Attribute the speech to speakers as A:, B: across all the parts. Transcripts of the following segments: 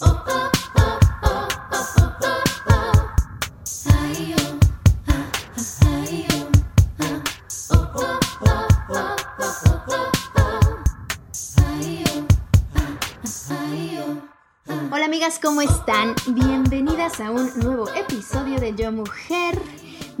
A: Hola amigas, ¿cómo están? Bienvenidas a un nuevo episodio de Yo Mujer.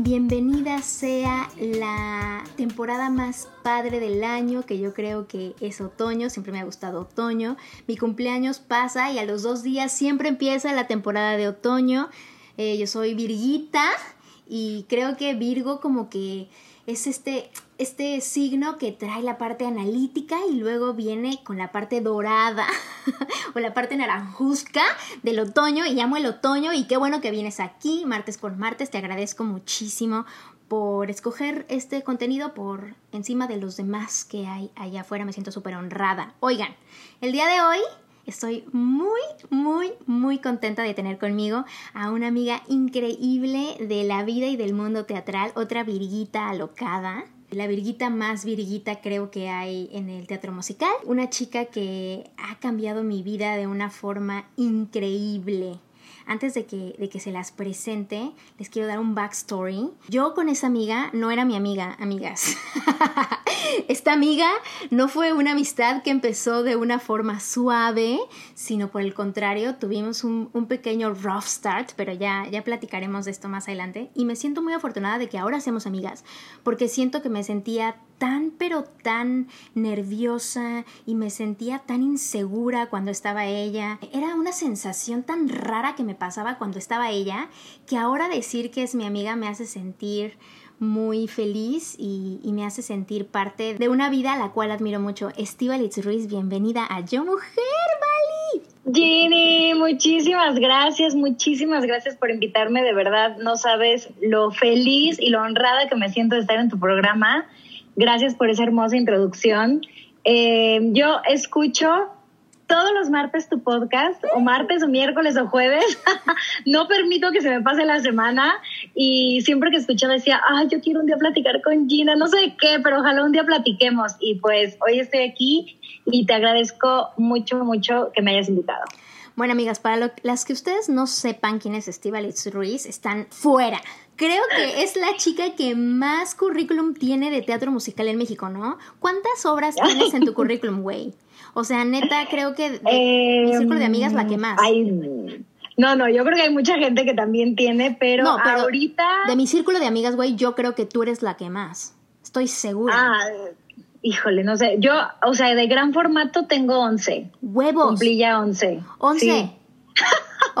A: Bienvenida sea la temporada más padre del año, que yo creo que es otoño, siempre me ha gustado otoño. Mi cumpleaños pasa y a los dos días siempre empieza la temporada de otoño. Eh, yo soy Virguita y creo que Virgo como que es este, este signo que trae la parte analítica y luego viene con la parte dorada o la parte naranjusca del otoño y amo el otoño y qué bueno que vienes aquí martes con martes, te agradezco muchísimo por escoger este contenido por encima de los demás que hay allá afuera, me siento súper honrada. Oigan, el día de hoy Estoy muy, muy, muy contenta de tener conmigo a una amiga increíble de la vida y del mundo teatral, otra virguita alocada. La virguita más virguita creo que hay en el teatro musical. Una chica que ha cambiado mi vida de una forma increíble antes de que, de que se las presente, les quiero dar un backstory. Yo con esa amiga no era mi amiga, amigas. Esta amiga no fue una amistad que empezó de una forma suave, sino por el contrario, tuvimos un, un, pequeño rough start, pero ya, ya platicaremos de esto más adelante. Y me siento muy afortunada de que ahora seamos amigas, porque siento que me sentía tan pero tan nerviosa y me sentía tan insegura cuando estaba ella. Era una sensación tan rara que me pasaba cuando estaba ella que ahora decir que es mi amiga me hace sentir muy feliz y, me hace sentir parte de una vida a la cual admiro mucho. Estivalitz Ruiz, bienvenida a Yo Mujer, Bali.
B: Ginny, muchísimas gracias, muchísimas gracias por invitarme, de verdad no sabes lo feliz y lo honrada que me siento de estar en tu programa. Gracias por esa hermosa introducción. Eh, yo escucho todos los martes tu podcast, o martes, o miércoles, o jueves. no permito que se me pase la semana. Y siempre que escucho decía, ay, yo quiero un día platicar con Gina, no sé qué, pero ojalá un día platiquemos. Y pues hoy estoy aquí y te agradezco mucho, mucho que me hayas invitado.
A: Bueno, amigas, para las que ustedes no sepan quién es Estivalitz Ruiz, están fuera. Creo que es la chica que más currículum tiene de teatro musical en México, ¿no? ¿Cuántas obras tienes en tu currículum, güey? O sea, neta, creo que de, mi círculo de amigas la que más.
B: Ay, no, no, yo creo que hay mucha gente que también tiene, pero, no, pero ahorita...
A: De mi círculo de amigas, güey, yo creo que tú eres la que más. Estoy segura.
B: Ah, híjole, no sé. Yo, o sea, de gran formato tengo 11.
A: Huevos.
B: Cumplí ya 11.
A: 11. Sí.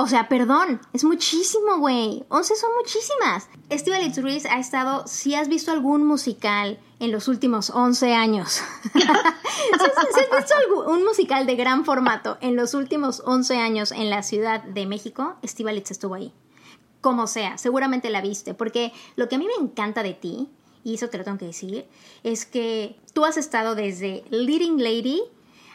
A: O sea, perdón, es muchísimo, güey. 11 son muchísimas. Estivalitz Ruiz ha estado, si has visto algún musical en los últimos 11 años, si has visto un musical de gran formato en los últimos 11 años en la Ciudad de México, Estivalitz estuvo ahí. Como sea, seguramente la viste, porque lo que a mí me encanta de ti, y eso te lo tengo que decir, es que tú has estado desde Leading Lady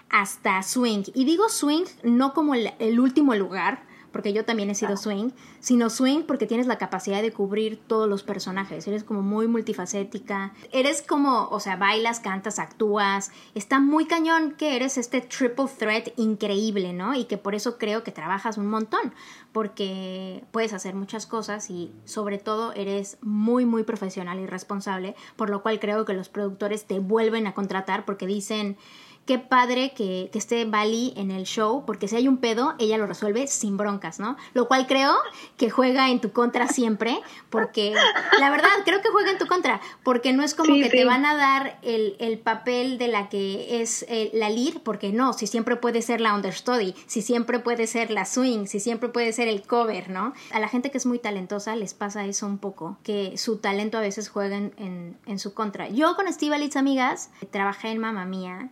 A: hasta Swing. Y digo Swing no como el último lugar, porque yo también he sido swing, sino swing porque tienes la capacidad de cubrir todos los personajes, eres como muy multifacética, eres como, o sea, bailas, cantas, actúas, está muy cañón que eres este triple threat increíble, ¿no? Y que por eso creo que trabajas un montón, porque puedes hacer muchas cosas y sobre todo eres muy, muy profesional y responsable, por lo cual creo que los productores te vuelven a contratar porque dicen qué padre que, que esté Bali en el show, porque si hay un pedo, ella lo resuelve sin broncas, ¿no? Lo cual creo que juega en tu contra siempre, porque la verdad, creo que juega en tu contra, porque no es como que te van a dar el, el, papel de la que es eh, la lead, porque no, si siempre puede ser la understudy, si siempre puede ser la swing, si siempre puede ser el cover, ¿no? A la gente que es muy talentosa les pasa eso un poco, que su talento a veces juega en, en, su contra. Yo con Steve Alitz, amigas, trabajé en Mamma Mía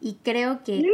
A: y creo que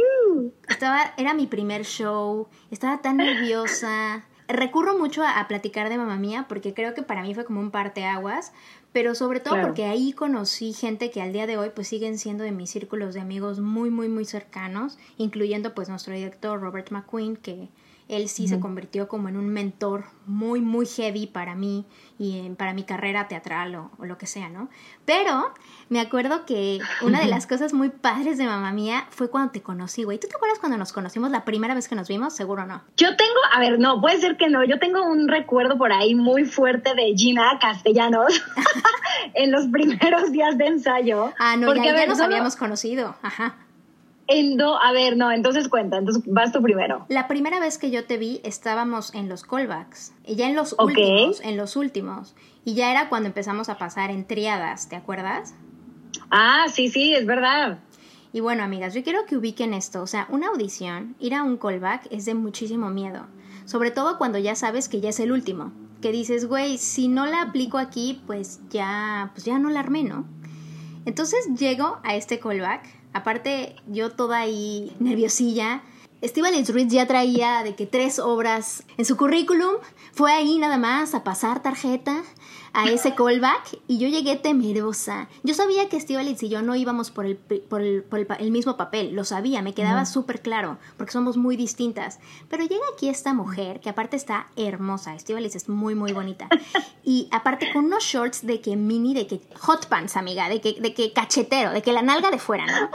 A: estaba, era mi primer show, estaba tan nerviosa. Recurro mucho a, platicar de mamá mía porque creo que para mí fue como un parteaguas, pero sobre todo porque ahí conocí gente que al día de hoy pues siguen siendo de mis círculos de amigos muy muy muy cercanos, incluyendo pues nuestro director Robert McQueen que él sí se convirtió como en un mentor muy, muy heavy para mí y para mi carrera teatral o, lo que sea, ¿no? Pero me acuerdo que una de las cosas muy padres de mamá mía fue cuando te conocí, güey. ¿Tú te acuerdas cuando nos conocimos la primera vez que nos vimos? Seguro no.
B: Yo tengo, a ver, no, puede ser que no. Yo tengo un recuerdo por ahí muy fuerte de Gina Castellanos en los primeros días de ensayo.
A: Ah, no, porque, ya, nos habíamos conocido. Ajá.
B: En a ver, no, entonces cuenta, entonces vas tú primero.
A: La primera vez que yo te vi estábamos en los callbacks, y ya en los últimos, en los últimos, y ya era cuando empezamos a pasar en triadas, ¿te acuerdas?
B: Ah, sí, sí, es verdad.
A: Y bueno, amigas, yo quiero que ubiquen esto, o sea, una audición, ir a un callback es de muchísimo miedo, sobre todo cuando ya sabes que ya es el último, que dices, güey, si no la aplico aquí, pues ya, pues ya no la armé, ¿no? Entonces llego a este callback Aparte, yo toda ahí nerviosilla. Esteban Ruiz ya traía de que tres obras en su currículum. Fue ahí nada más a pasar tarjeta a ese callback y yo llegué temerosa. Yo sabía que Estivalis y yo no íbamos por el, por el, por el, mismo papel, lo sabía, me quedaba súper claro, porque somos muy distintas. Pero llega aquí esta mujer, que aparte está hermosa, Estivalis es muy, muy bonita. Y aparte con unos shorts de que mini, de que hot pants, amiga, de que, de que cachetero, de que la nalga de fuera, ¿no?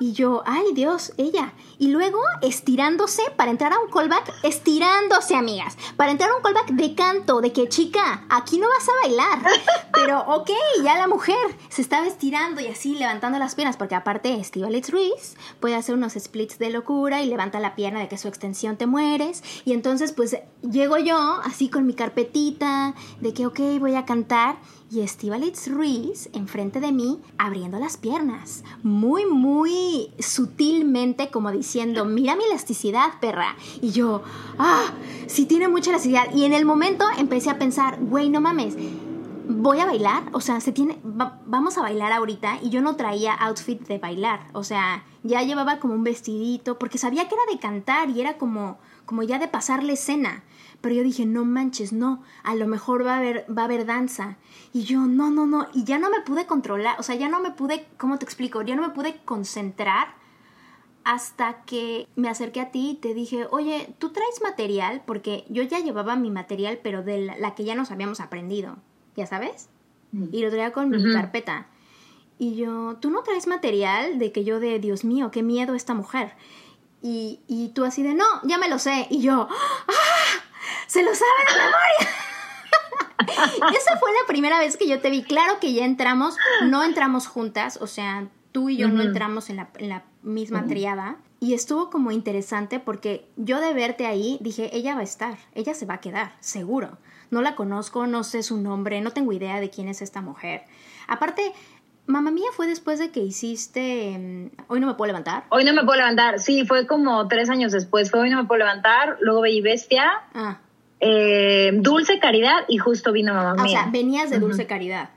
A: Y yo, ay Dios, ella. Y luego estirándose para entrar a un callback, estirándose, amigas. Para entrar a un callback de canto, de que chica, aquí no vas a bailar. Pero ok, ya la mujer se estaba estirando y así levantando las piernas, porque aparte Alex Ruiz puede hacer unos splits de locura y levanta la pierna de que su extensión te mueres. Y entonces pues llego yo así con mi carpetita de que ok, voy a cantar y Estivalitz Ruiz enfrente de mí abriendo las piernas, muy, muy sutilmente como diciendo, mira mi elasticidad, perra. Y yo, ah, sí tiene mucha elasticidad. Y en el momento empecé a pensar, güey, no mames, voy a bailar, o sea, se tiene, vamos a bailar ahorita y yo no traía outfit de bailar, o sea, ya llevaba como un vestidito porque sabía que era de cantar y era como, como ya de pasarle escena. Pero yo dije, no manches, no, a lo mejor va a haber, va a haber danza. Y yo, no, no, no, y ya no me pude controlar, o sea, ya no me pude, ¿cómo te explico? Ya no me pude concentrar hasta que me acerqué a ti y te dije, oye, ¿tú traes material? Porque yo ya llevaba mi material, pero de la, que ya nos habíamos aprendido, ¿ya sabes? Mm. Y lo traía con mi carpeta. Y yo, ¿tú no traes material de que yo de, Dios mío, qué miedo esta mujer? Y, y tú así de, no, ya me lo sé. Y yo, ¡ah! ¡Se lo sabe de memoria! Esa fue la primera vez que yo te vi. Claro que ya entramos, no entramos juntas, o sea, tú y yo no entramos en la, misma triada. Y estuvo como interesante porque yo de verte ahí dije, ella va a estar, ella se va a quedar, seguro. No la conozco, no sé su nombre, no tengo idea de quién es esta mujer. Aparte, Mamá mía fue después de que hiciste em, Hoy no me puedo levantar.
B: Hoy no me puedo levantar, sí, fue como tres años después. Fue Hoy no me puedo levantar, luego veí Bestia. Ah. Eh, Dulce Caridad y justo vino mamá mía.
A: O sea, venías de Dulce Caridad.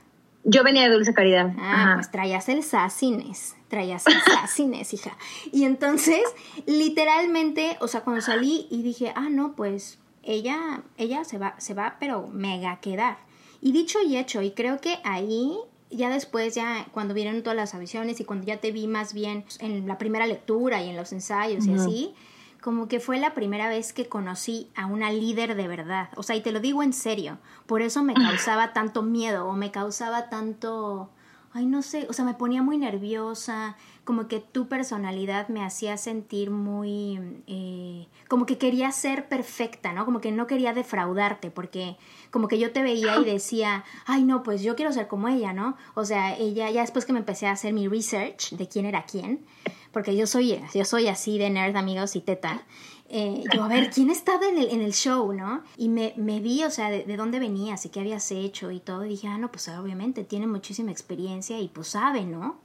B: Yo venía de Dulce Caridad.
A: Ah, pues traías el Sacines, traías el Sacines, hija. Y entonces, literalmente, o sea, cuando salí y dije, ah, no, pues ella, ella se va, se va, pero mega quedar. Y dicho y hecho, y creo que ahí, ya después, ya cuando vieron todas las audiciones y cuando ya te vi más bien en la primera lectura y en los ensayos y así, como que fue la primera vez que conocí a una líder de verdad. O sea, y te lo digo en serio, por eso me causaba tanto miedo o me causaba tanto, ay, no sé, o sea, me ponía muy nerviosa, como que tu personalidad me hacía sentir muy, eh, como que quería ser perfecta, ¿no? Como que no quería defraudarte, porque como que yo te veía y decía, ay, no, pues yo quiero ser como ella, ¿no? O sea, ella, ya después que me empecé a hacer mi research de quién era quién, porque yo soy, yo soy así de nerd, amigos, y teta. Eh, yo, a ver, ¿quién estaba en el, en el show, no? Y me, me vi, o sea, de, de, dónde venías y qué habías hecho y todo. Y dije, ah, no, pues obviamente tiene muchísima experiencia y pues sabe, ¿no?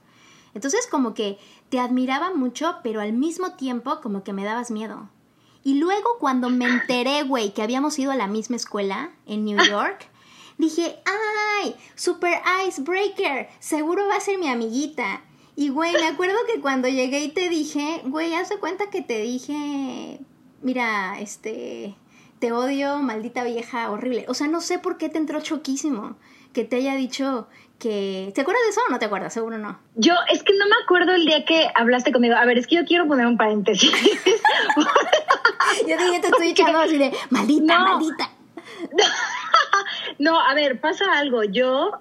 A: Entonces como que te admiraba mucho, pero al mismo tiempo como que me dabas miedo. Y luego cuando me enteré, güey, que habíamos ido a la misma escuela en New York, dije, ¡ay! Super Icebreaker, seguro va a ser mi amiguita. Y, güey, me acuerdo que cuando llegué y te dije, güey, haz de cuenta que te dije, mira, este, te odio, maldita vieja, horrible. O sea, no sé por qué te entró choquísimo que te haya dicho que... ¿Te acuerdas de eso o no te acuerdas? Seguro no.
B: Yo, es que no me acuerdo el día que hablaste conmigo. A ver, es que yo quiero poner un paréntesis.
A: yo dije, te estoy echando así de, maldita, maldita.
B: no, a ver, pasa algo. Yo,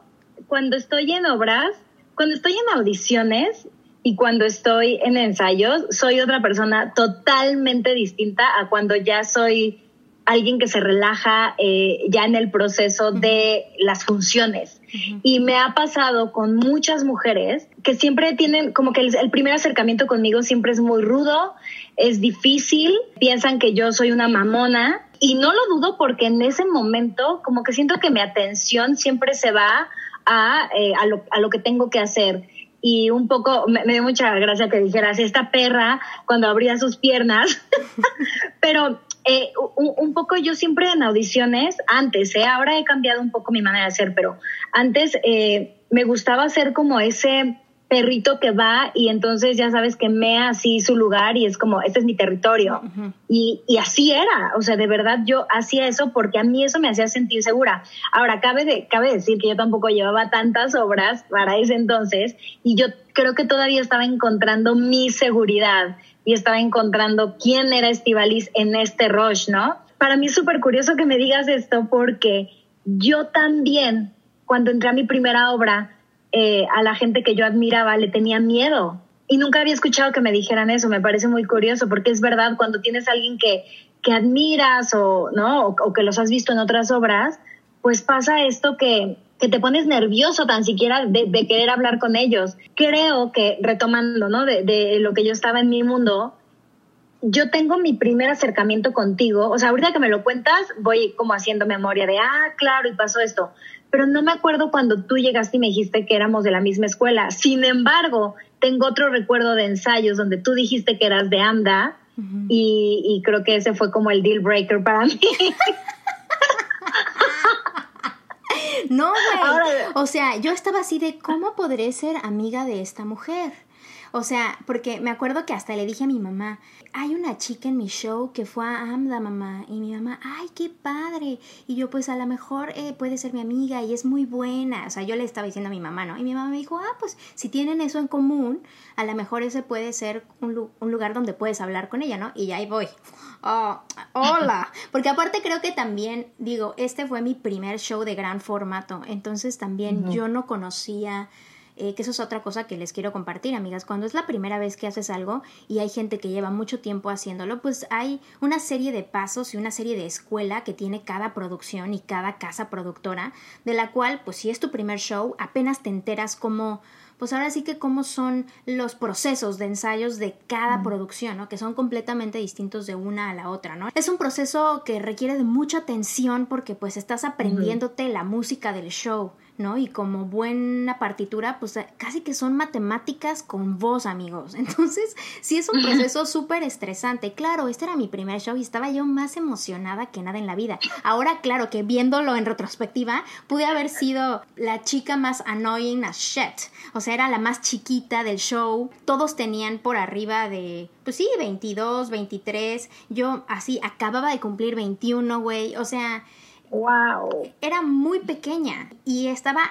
B: cuando estoy en obras, cuando estoy en audiciones y cuando estoy en ensayos, soy otra persona totalmente distinta a cuando ya soy alguien que se relaja eh, ya en el proceso de las funciones. Y me ha pasado con muchas mujeres que siempre tienen como que el, primer acercamiento conmigo siempre es muy rudo, es difícil, piensan que yo soy una mamona y no lo dudo porque en ese momento como que siento que mi atención siempre se va a, eh, a, lo, a lo que tengo que hacer. Y un poco me, dio mucha gracia que dijeras esta perra cuando abría sus piernas, pero eh, un, poco yo siempre en audiciones, antes, eh, ahora he cambiado un poco mi manera de hacer, pero antes eh, me gustaba hacer como ese perrito que va y entonces ya sabes que mea así su lugar y es como, este es mi territorio. y, y, así era, o sea, de verdad yo hacía eso porque a mí eso me hacía sentir segura. Ahora, cabe, de, cabe decir que yo tampoco llevaba tantas obras para ese entonces y yo creo que todavía estaba encontrando mi seguridad y estaba encontrando quién era Estivalis en este rush, ¿no? Para mí es súper curioso que me digas esto porque yo también, cuando entré a mi primera obra, eh, a la gente que yo admiraba le tenía miedo. Y nunca había escuchado que me dijeran eso, me parece muy curioso, porque es verdad, cuando tienes a alguien que, que admiras o, ¿no? o que los has visto en otras obras, pues pasa esto que, que te pones nervioso tan siquiera de, querer hablar con ellos. Creo que, retomando, ¿no? De, de, lo que yo estaba en mi mundo, yo tengo mi primer acercamiento contigo. O sea, ahorita que me lo cuentas, voy como haciendo memoria de, ah, claro, y pasó esto. Pero no me acuerdo cuando tú llegaste y me dijiste que éramos de la misma escuela. Sin embargo, tengo otro recuerdo de ensayos donde tú dijiste que eras de AMDA y, y creo que ese fue como el deal breaker para mí.
A: No, güey. O sea, yo estaba así de, ¿cómo podré ser amiga de esta mujer? O sea, porque me acuerdo que hasta le dije a mi mamá, hay una chica en mi show que fue a AMDA, mamá. Y mi mamá, ay, qué padre. Y yo, pues a lo mejor eh, puede ser mi amiga y es muy buena. O sea, yo le estaba diciendo a mi mamá, ¿no? Y mi mamá me dijo, ah, pues si tienen eso en común, a lo mejor ese puede ser un, un lugar donde puedes hablar con ella, ¿no? Y ahí voy. Oh, hola. Porque aparte creo que también, digo, este fue mi primer show de gran formato. Entonces también yo no conocía eh, que eso es otra cosa que les quiero compartir, amigas. Cuando es la primera vez que haces algo y hay gente que lleva mucho tiempo haciéndolo, pues hay una serie de pasos y una serie de escuela que tiene cada producción y cada casa productora, de la cual, pues si es tu primer show, apenas te enteras cómo pues ahora sí que cómo son los procesos de ensayos de cada producción, ¿no? Que son completamente distintos de una a la otra, ¿no? Es un proceso que requiere de mucha atención porque pues estás aprendiéndote la música del show, ¿no? Y como buena partitura, pues eh, casi que son matemáticas con voz, amigos. Entonces, sí es un proceso súper estresante. Claro, este era mi primer show y estaba yo más emocionada que nada en la vida. Ahora, claro, que viéndolo en retrospectiva, pude haber sido la chica más annoying as shit. O sea, era la más chiquita del show. Todos tenían por arriba de, pues sí, 22, 23. Yo así acababa de cumplir 21, güey. O sea,
B: Wow.
A: Era muy pequeña y estaba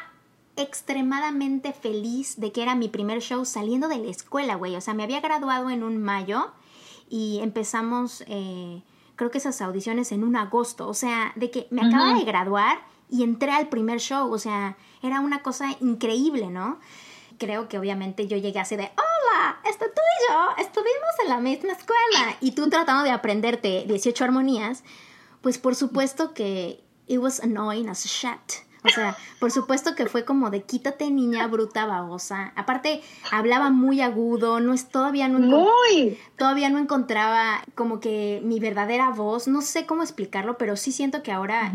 A: extremadamente feliz de que era mi primer show saliendo de la escuela, güey. O sea, me había graduado en un mayo y empezamos, eh, creo que esas audiciones en un agosto. O sea, de que me acaba de graduar y entré al primer show. O sea, era una cosa increíble, ¿no? Creo que obviamente yo llegué así de, hola, esto tú y yo estuvimos en la misma escuela y tú tratando de aprenderte 18 armonías, pues por supuesto que it was annoying as shit. O sea, por supuesto que fue como de quítate niña bruta babosa. Aparte, hablaba muy agudo, no es todavía no
B: muy.
A: todavía no encontraba como que mi verdadera voz, no sé cómo explicarlo, pero sí siento que ahora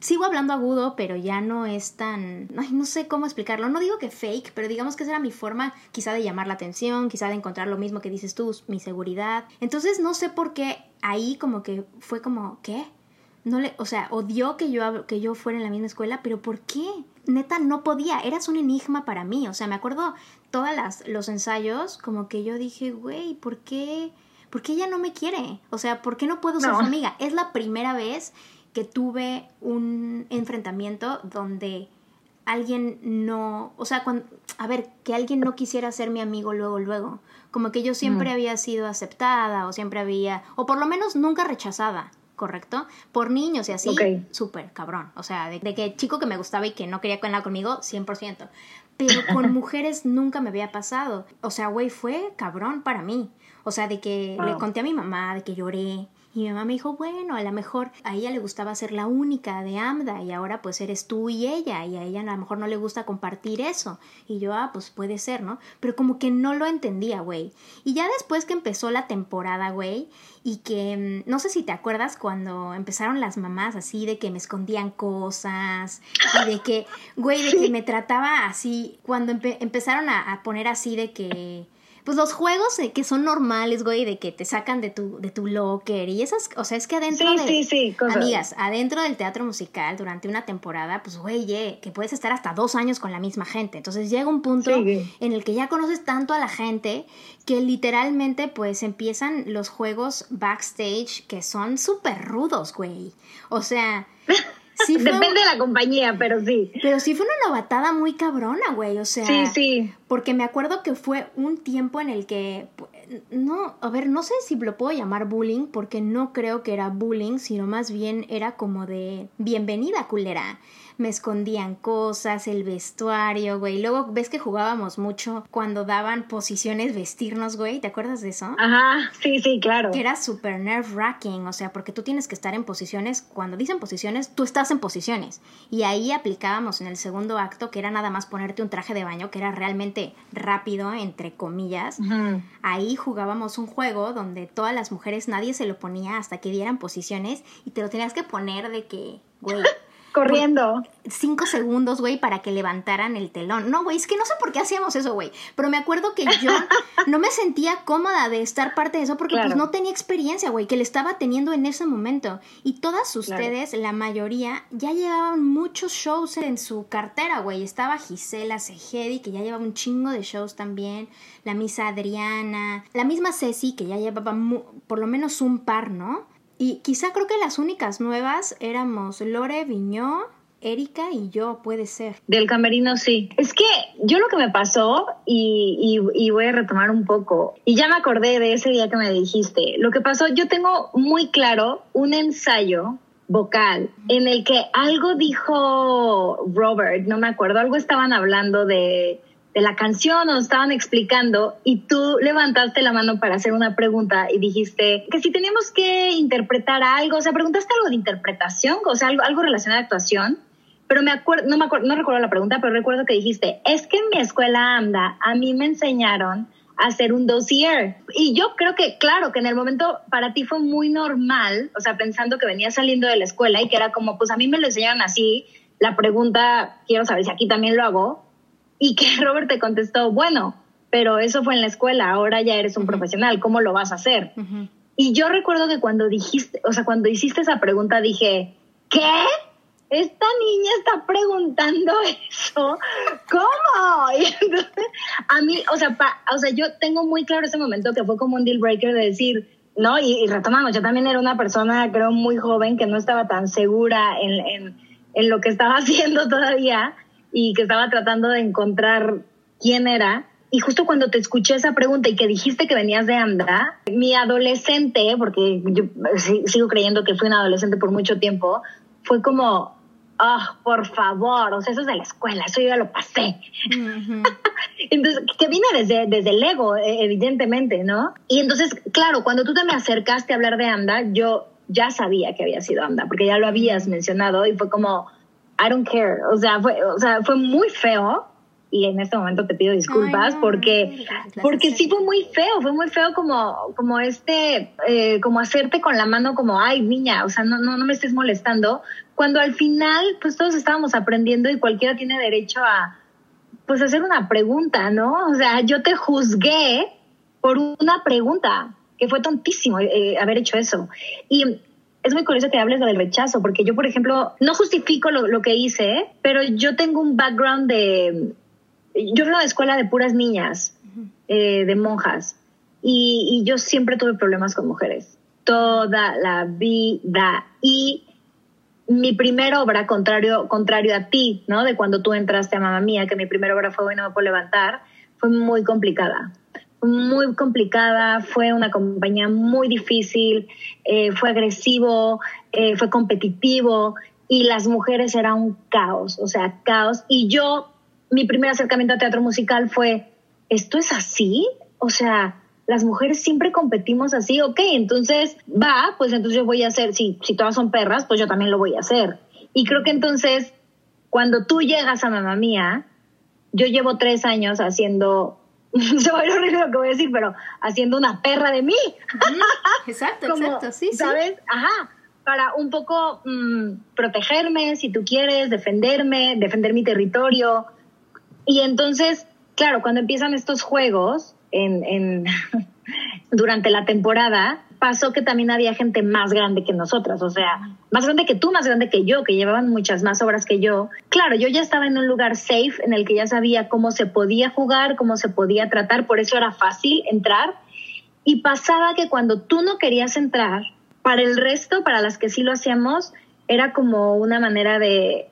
A: sigo hablando agudo, pero ya no es tan, ay, no sé cómo explicarlo. No digo que fake, pero digamos que esa era mi forma quizá de llamar la atención, quizá de encontrar lo mismo que dices tú, mi seguridad. Entonces, no sé por qué ahí como que fue como, ¿qué? No le, o sea, odió que yo, que yo fuera en la misma escuela, pero ¿por qué? Neta, no podía, eras un enigma para mí, o sea, me acuerdo todos los ensayos, como que yo dije, güey, ¿por qué? ¿Por qué ella no me quiere? O sea, ¿por qué no puedo ser su amiga? Es la primera vez que tuve un enfrentamiento donde alguien no, o sea, cuando, a ver, que alguien no quisiera ser mi amigo luego, luego, como que yo siempre mm. había sido aceptada o siempre había, o por lo menos nunca rechazada. ¿Correcto? Por niños y así, súper cabrón. O sea, de, que chico que me gustaba y que no quería nada conmigo, 100%. Pero con mujeres nunca me había pasado. O sea, güey, fue cabrón para mí. O sea, de que le conté a mi mamá, de que lloré, y mi mamá me dijo, bueno, a lo mejor a ella le gustaba ser la única de AMDA y ahora pues eres tú y ella y a ella a lo mejor no le gusta compartir eso. Y yo, ah, pues puede ser, ¿no? Pero como que no lo entendía, güey. Y ya después que empezó la temporada, güey, y que mm, no sé si te acuerdas cuando empezaron las mamás así de que me escondían cosas y de que, güey, de que me trataba así, cuando empezaron a poner así de que pues los juegos que son normales, güey, de que te sacan de tu, de tu locker y esas, o sea, es que adentro
B: de, sí, sí,
A: amigas, adentro del teatro musical durante una temporada, pues, güey, que puedes estar hasta dos años con la misma gente. Entonces llega un punto en el que ya conoces tanto a la gente que literalmente, pues, empiezan los juegos backstage que son súper rudos, güey. O sea...
B: Depende de la compañía, pero sí.
A: Pero sí fue una novatada muy cabrona, güey. O sea.
B: Sí, sí.
A: Porque me acuerdo que fue un tiempo en el que. No, a ver, no sé si lo puedo llamar bullying, porque no creo que era bullying, sino más bien era como de bienvenida, culera me escondían cosas, el vestuario, güey. Luego ves que jugábamos mucho cuando daban posiciones vestirnos, güey. ¿Te acuerdas de eso?
B: Ajá, sí, sí, claro.
A: Que era super nerve wracking, o sea, porque tú tienes que estar en posiciones, cuando dicen posiciones, tú estás en posiciones. Y ahí aplicábamos en el segundo acto, que era nada más ponerte un traje de baño, que era realmente rápido, entre comillas. Ahí jugábamos un juego donde todas las mujeres nadie se lo ponía hasta que dieran posiciones y te lo tenías que poner de que, güey.
B: Corriendo.
A: Cinco segundos, güey, para que levantaran el telón. No, güey, es que no sé por qué hacíamos eso, güey. Pero me acuerdo que yo no me sentía cómoda de estar parte de eso porque pues no tenía experiencia, güey, que le estaba teniendo en ese momento. Y todas ustedes, la mayoría, ya llevaban muchos shows en su cartera, güey. Estaba Gisela Segedi, que ya llevaba un chingo de shows también. La misa Adriana. La misma Ceci, que ya llevaba por lo menos un par, ¿no? Y quizá creo que las únicas nuevas éramos Lore Viñó, Erika y yo, puede ser.
B: Del camerino sí. Es que yo lo que me pasó, y, y, voy a retomar un poco, y ya me acordé de ese día que me dijiste, lo que pasó, yo tengo muy claro un ensayo vocal en el que algo dijo Robert, no me acuerdo, algo estaban hablando de de la canción nos estaban explicando y tú levantaste la mano para hacer una pregunta y dijiste que si teníamos que interpretar algo, o sea, preguntaste algo de interpretación, o sea, algo, algo relacionado a actuación, pero me acuerdo, no me acuerdo, no recuerdo la pregunta, pero recuerdo que dijiste, es que en mi escuela AMDA a mí me enseñaron a hacer un dossier. Y yo creo que, claro, que en el momento para ti fue muy normal, o sea, pensando que venía saliendo de la escuela y que era como, pues a mí me lo enseñaron así, la pregunta, quiero saber si aquí también lo hago, y que Robert te contestó, bueno, pero eso fue en la escuela, ahora ya eres un profesional, ¿cómo lo vas a hacer? Y yo recuerdo que cuando dijiste, o sea, cuando hiciste esa pregunta dije, ¿qué? Esta niña está preguntando eso, ¿cómo? Y entonces, a mí, o sea, o sea, yo tengo muy claro ese momento que fue como un deal breaker de decir, ¿no? Y, retomamos, yo también era una persona, creo, muy joven que no estaba tan segura en, en, en lo que estaba haciendo todavía y que estaba tratando de encontrar quién era. Y justo cuando te escuché esa pregunta y que dijiste que venías de AMDA, mi adolescente, porque yo sigo creyendo que fui un adolescente por mucho tiempo, fue como, ah, por favor, o sea, eso es de la escuela, eso yo ya lo pasé. entonces, que vine desde, desde el ego, e, evidentemente, ¿no? Y entonces, claro, cuando tú te me acercaste a hablar de AMDA, yo ya sabía que había sido AMDA, porque ya lo habías mencionado y fue como, I don't care. O sea, fue, o sea, fue muy feo. Y en este momento te pido disculpas porque porque sí fue muy feo. Fue muy feo como como este eh, como hacerte con la mano como ay niña o sea no no no me estés molestando cuando al final pues todos estábamos aprendiendo y cualquiera tiene derecho a pues hacer una pregunta no o sea yo te juzgué por una pregunta que fue tontísimo eh, haber hecho eso. Y es muy curioso que hables del rechazo, porque yo, por ejemplo, no justifico lo, lo que hice, pero yo tengo un background de, yo fui a una escuela de puras niñas, eh, de monjas, y, yo siempre tuve problemas con mujeres, toda la vida. Y mi primera obra, contrario, contrario a ti, ¿no? De cuando tú entraste a Mamá Mía, que mi primera obra fue Hoy no me puedo levantar, fue muy complicada. Muy complicada, fue una compañía muy difícil, eh, fue agresivo, eh, fue competitivo y las mujeres eran un caos, o sea, caos. Y yo mi primer acercamiento a teatro musical fue, ¿esto es así? O sea, las mujeres siempre competimos así, ok, entonces va, pues entonces yo voy a hacer, si, si todas son perras, pues yo también lo voy a hacer. Y creo que entonces, cuando tú llegas a mamá mía, yo llevo tres años haciendo, se va a horrible lo que voy a decir, pero haciendo una perra de mí.
A: Exacto, exacto, sí,
B: ¿Sabes? Ajá para un poco mm, protegerme, si tú quieres, defenderme, defender mi territorio, y entonces, claro, cuando empiezan estos juegos en, durante la temporada, pasó que también había gente más grande que nosotras, o sea, más grande que tú, más grande que yo, que llevaban muchas más obras que yo. Claro, yo ya estaba en un lugar safe en el que ya sabía cómo se podía jugar, cómo se podía tratar, por eso era fácil entrar. Y pasaba que cuando tú no querías entrar, para el resto, para las que sí lo hacíamos, era como una manera de,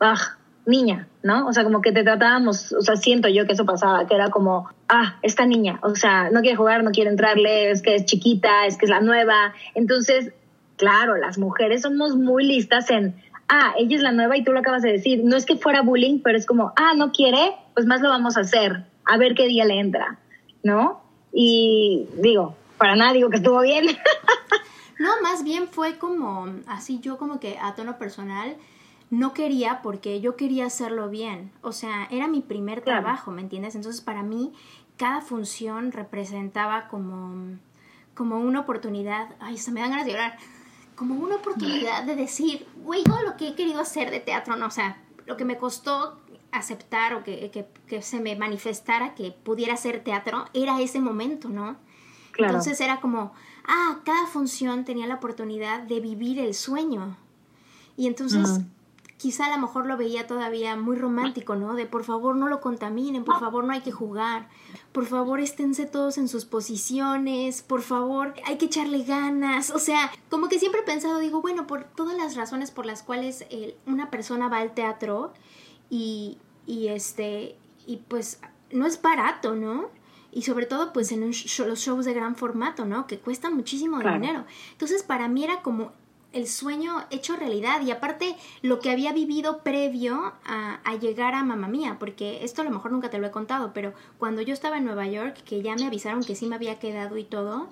B: ah, niña, ¿no? O sea, como que te tratábamos, o sea, siento yo que eso pasaba, que era como, ah, esta niña, o sea, no quiere jugar, no quiere entrarle, es que es chiquita, es que es la nueva. Entonces, claro, las mujeres somos muy listas en, ah, ella es la nueva y tú lo acabas de decir. No es que fuera bullying, pero es como, ah, no quiere, pues más lo vamos a hacer, a ver qué día le entra, ¿no? Y digo, para nada digo que estuvo bien.
A: No, más bien fue como, así yo como que a tono personal, no quería porque yo quería hacerlo bien. O sea, era mi primer trabajo, ¿me entiendes? Entonces, para mí, cada función representaba como, como una oportunidad. Ay, se me dan ganas de llorar. Como una oportunidad de decir, güey, todo lo que he querido hacer de teatro, no, o sea, lo que me costó aceptar o que, que, que se me manifestara que pudiera hacer teatro, era ese momento, ¿no? Entonces era como, ah, cada función tenía la oportunidad de vivir el sueño. Y entonces quizá a lo mejor lo veía todavía muy romántico, ¿no? De por favor no lo contaminen, por favor no hay que jugar, por favor esténse todos en sus posiciones, por favor hay que echarle ganas, o sea, como que siempre he pensado, digo, bueno, por todas las razones por las cuales eh, una persona va al teatro y, y este, y pues no es barato, ¿no? y sobre todo pues en los shows de gran formato, ¿no? Que cuestan muchísimo dinero. Entonces para mí era como el sueño hecho realidad y aparte lo que había vivido previo a, llegar a Mamá Mía, porque esto a lo mejor nunca te lo he contado, pero cuando yo estaba en Nueva York, que ya me avisaron que sí me había quedado y todo,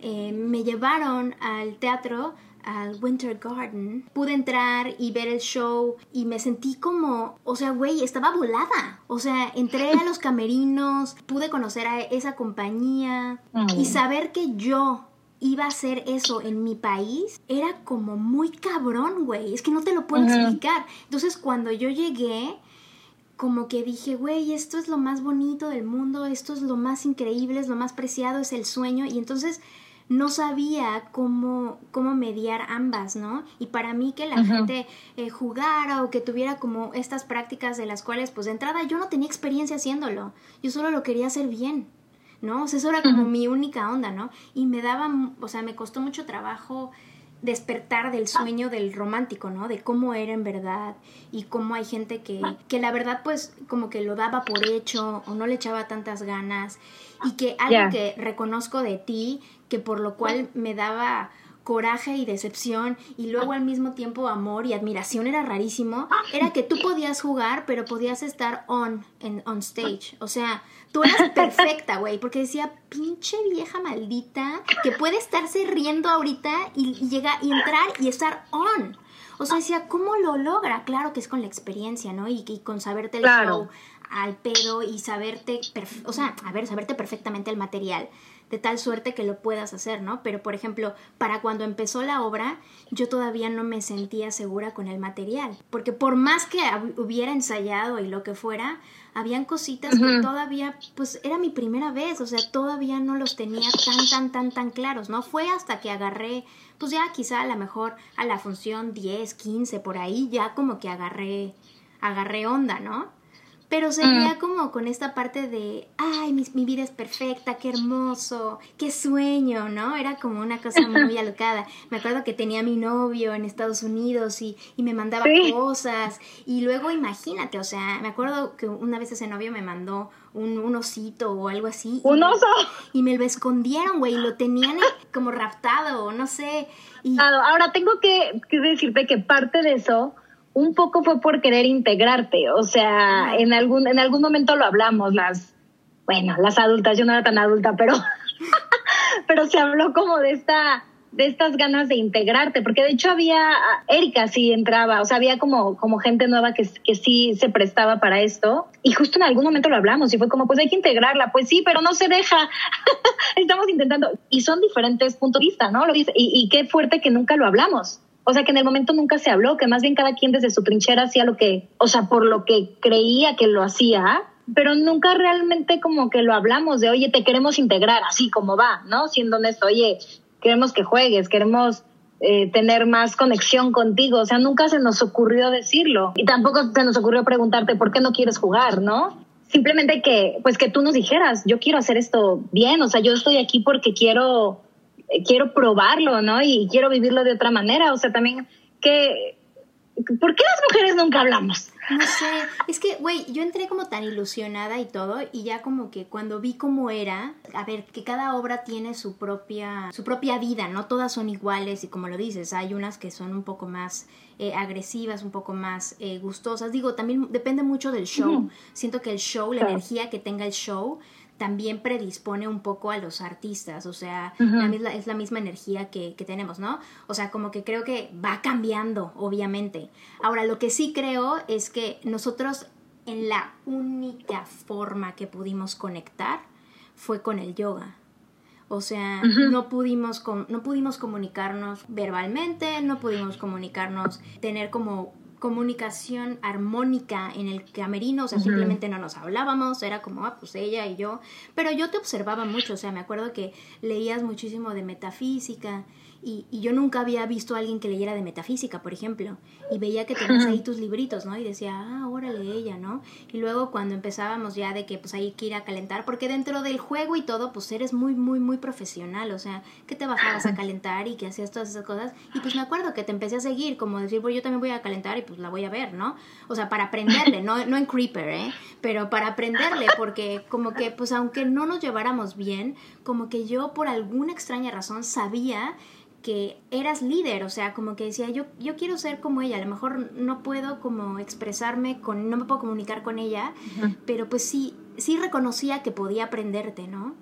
A: eh, me llevaron al teatro al Winter Garden, pude entrar y ver el show y me sentí como, o sea, güey, estaba volada. O sea, entré a los camerinos, pude conocer a esa compañía y saber que yo iba a hacer eso en mi país, era como muy cabrón, güey. Es que no te lo puedo explicar. Entonces, cuando yo llegué, como que dije, güey, esto es lo más bonito del mundo, esto es lo más increíble, es lo más preciado, es el sueño. Y entonces no sabía cómo, cómo mediar ambas, ¿no? Y para mí que la gente eh, jugara o que tuviera como estas prácticas de las cuales, pues de entrada yo no tenía experiencia haciéndolo, yo solo lo quería hacer bien. ¿No? O sea, eso era como mi única onda, ¿no? Y me daba, o sea, me costó mucho trabajo despertar del sueño del romántico, ¿no? De cómo era en verdad y cómo hay gente que, que la verdad pues como que lo daba por hecho o no le echaba tantas ganas y que algo que reconozco de ti, que por lo cual me daba coraje y decepción y luego al mismo tiempo amor y admiración era rarísimo, era que tú podías jugar pero podías estar on, en, on stage, o sea, Tú eras perfecta, güey, porque decía, pinche vieja maldita, que puede estarse riendo ahorita y, llega y entrar y estar on. O sea, decía, ¿cómo lo logra? Claro que es con la experiencia, ¿no? Y, y con saberte el show al pedo y saberte, o sea, a ver, saberte perfectamente el material de tal suerte que lo puedas hacer, ¿no? Pero, por ejemplo, para cuando empezó la obra, yo todavía no me sentía segura con el material, porque por más que hubiera ensayado y lo que fuera, habían cositas que todavía, pues era mi primera vez, o sea, todavía no los tenía tan, tan, tan, tan claros, ¿no? Fue hasta que agarré, pues ya quizá a lo mejor a la función 10, 15, por ahí, ya como que agarré, agarré onda, ¿no? Pero seguía mm. como con esta parte de, ay, mi, mi, vida es perfecta, qué hermoso, qué sueño, ¿no? Era como una cosa muy alocada. Me acuerdo que tenía mi novio en Estados Unidos y, y me mandaba cosas. Y luego imagínate, o sea, me acuerdo que una vez ese novio me mandó un, un osito o algo así.
B: ¿Un oso?
A: Y me lo escondieron, güey, y lo tenían como raptado, no sé. Y...
B: Ahora, tengo que, que decirte que parte de eso un poco fue por querer integrarte, o sea, en algún, en algún momento lo hablamos, las, bueno, las adultas, yo no era tan adulta, pero, pero se habló como de esta, de estas ganas de integrarte, porque de hecho había, Erika sí entraba, o sea, había como, como gente nueva que, que sí se prestaba para esto, y justo en algún momento lo hablamos, y fue como, pues hay que integrarla, pues sí, pero no se deja, estamos intentando, y son diferentes puntos de vista, ¿no? Lo dice, y, y qué fuerte que nunca lo hablamos. O sea, que en el momento nunca se habló, que más bien cada quien desde su trinchera hacía lo que, o sea, por lo que creía que lo hacía, pero nunca realmente como que lo hablamos de, oye, te queremos integrar, así como va, ¿no? Siendo honesto, oye, queremos que juegues, queremos eh, tener más conexión contigo, o sea, nunca se nos ocurrió decirlo y tampoco se nos ocurrió preguntarte por qué no quieres jugar, ¿no? Simplemente que, pues que tú nos dijeras, yo quiero hacer esto bien, o sea, yo estoy aquí porque quiero quiero probarlo, ¿no? Y quiero vivirlo de otra manera. O sea, también que... ¿Por qué las mujeres nunca hablamos?
A: No sé, es que, güey, yo entré como tan ilusionada y todo, y ya como que cuando vi cómo era, a ver, que cada obra tiene su propia, su propia vida, ¿no? Todas son iguales y como lo dices, hay unas que son un poco más eh, agresivas, un poco más eh, gustosas. Digo, también depende mucho del show. Siento que el show, la energía que tenga el show, también predispone un poco a los artistas, o sea, es la misma energía que, que, tenemos, ¿no? O sea, como que creo que va cambiando, obviamente. Ahora, lo que sí creo es que nosotros en la única forma que pudimos conectar fue con el yoga. O sea, no, pudimos no pudimos comunicarnos verbalmente, no pudimos comunicarnos, tener como comunicación armónica en el camerino, o sea, simplemente no nos hablábamos, era como, ah, pues ella y yo, pero yo te observaba mucho, o sea, me acuerdo que leías muchísimo de metafísica y, y, yo nunca había visto a alguien que leyera de metafísica, por ejemplo, y veía que tenías ahí tus libritos, ¿no? Y decía, ah, órale ella, ¿no? Y luego cuando empezábamos ya de que pues hay que ir a calentar, porque dentro del juego y todo, pues eres muy, muy, muy profesional, o sea, que te bajabas a calentar y que hacías todas esas cosas, y pues me acuerdo que te empecé a seguir, como decir, pues yo también voy a calentar y pues la voy a ver, ¿no? O sea, para aprenderle, no, no en Creeper, ¿eh? Pero para aprenderle, porque como que, pues aunque no nos lleváramos bien, como que yo por alguna extraña razón sabía que eras líder, o sea, como que decía, yo, yo quiero ser como ella, a lo mejor no puedo como expresarme con, no me puedo comunicar con ella, pero pues sí, sí reconocía que podía aprenderte, ¿no?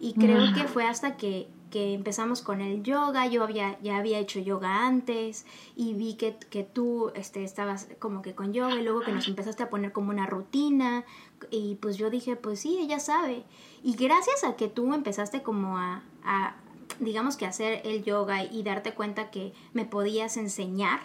A: Y creo que fue hasta que, que, empezamos con el yoga, yo había, ya había hecho yoga antes y vi que, que tú este, estabas como que con yoga y luego que nos empezaste a poner como una rutina y pues yo dije, pues sí, ella sabe. Y gracias a que tú empezaste como a digamos que hacer el yoga y darte cuenta que me podías enseñar,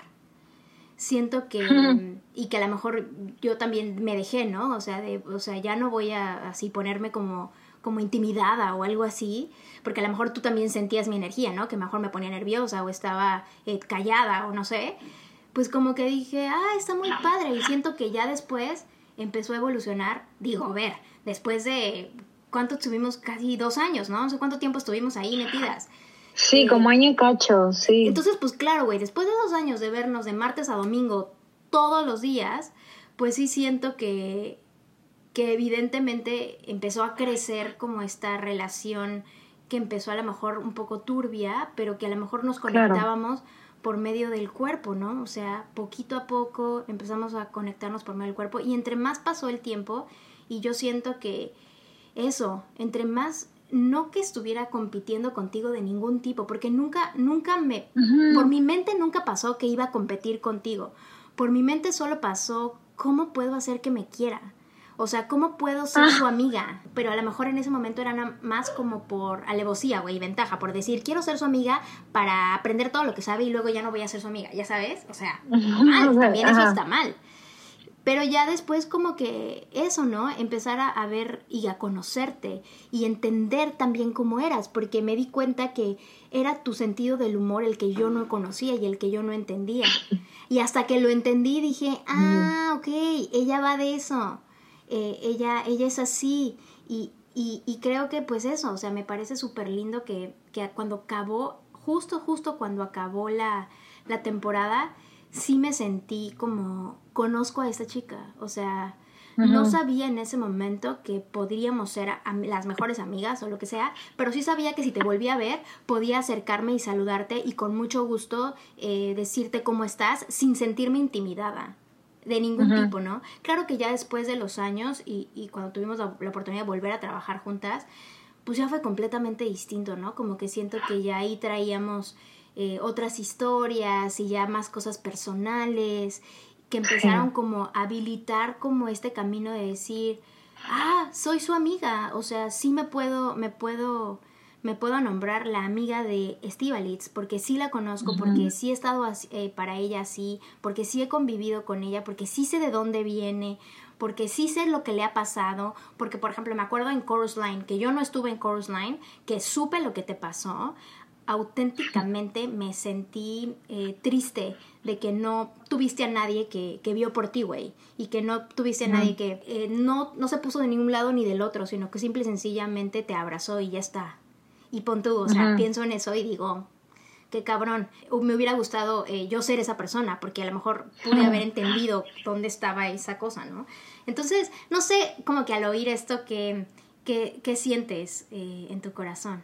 A: siento que, y que a lo mejor yo también me dejé, ¿no? O sea, de, o sea ya no voy a así ponerme como, como intimidada o algo así, porque a lo mejor tú también sentías mi energía, ¿no? Que mejor me ponía nerviosa o estaba eh, callada o no sé. Pues como que dije, ah, está muy padre y siento que ya después empezó a evolucionar, digo, a ver, después de ¿cuánto estuvimos? Casi dos años, ¿no? No sé cuánto tiempo estuvimos ahí metidas.
B: Sí, como año y cacho, sí.
A: Entonces, pues claro, güey, después de dos años de vernos de martes a domingo todos los días, pues sí siento que, que evidentemente empezó a crecer como esta relación que empezó a lo mejor un poco turbia, pero que a lo mejor nos conectábamos por medio del cuerpo, ¿no? O sea, poquito a poco empezamos a conectarnos por medio del cuerpo y entre más pasó el tiempo y yo siento que eso, entre más no que estuviera compitiendo contigo de ningún tipo, porque nunca, nunca me, por mi mente nunca pasó que iba a competir contigo. Por mi mente solo pasó cómo puedo hacer que me quiera. O sea, ¿cómo puedo ser su ah. amiga? Pero a lo mejor en ese momento era más como por alevosía, güey, ventaja, por decir, quiero ser su amiga para aprender todo lo que sabe y luego ya no voy a ser su amiga, ¿ya sabes? O sea, también eso está mal. Pero ya después como que eso, ¿no? Empezar a, ver y a conocerte y entender también cómo eras, porque me di cuenta que era tu sentido del humor el que yo no conocía y el que yo no entendía. Y hasta que lo entendí dije, ah, ok, ella va de eso, eh, ella, ella es así. Y, y, y, creo que pues eso, o sea, me parece súper lindo que, que cuando acabó, justo, justo cuando acabó la, la temporada, sí me sentí como, conozco a esta chica, o sea, no sabía en ese momento que podríamos ser las mejores amigas o lo que sea, pero sí sabía que si te volvía a ver, podía acercarme y saludarte y con mucho gusto eh, decirte cómo estás sin sentirme intimidada de ningún tipo, ¿no? Claro que ya después de los años y, y cuando tuvimos la, oportunidad de volver a trabajar juntas, pues ya fue completamente distinto, ¿no? Como que siento que ya ahí traíamos eh, otras historias y ya más cosas personales que empezaron como a habilitar como este camino de decir, ah, soy su amiga, o sea, sí me puedo, me puedo, me puedo nombrar la amiga de Estivalitz, porque sí la conozco, porque sí he estado eh, para ella así, porque sí he convivido con ella, porque sí sé de dónde viene, porque sí sé lo que le ha pasado, porque por ejemplo me acuerdo en Chorus Line, que yo no estuve en Chorus Line, que supe lo que te pasó, auténticamente me sentí eh, triste de que no tuviste a nadie que, que vio por ti, güey, y que no tuviste a nadie que eh, no, no se puso de ningún lado ni del otro, sino que simple y sencillamente te abrazó y ya está. Y pon tú, o sea, pienso en eso y digo, qué cabrón, me hubiera gustado eh, yo ser esa persona, porque a lo mejor pude haber entendido dónde estaba esa cosa, ¿no? Entonces, no sé, como que al oír esto, ¿qué, qué, sientes en tu corazón?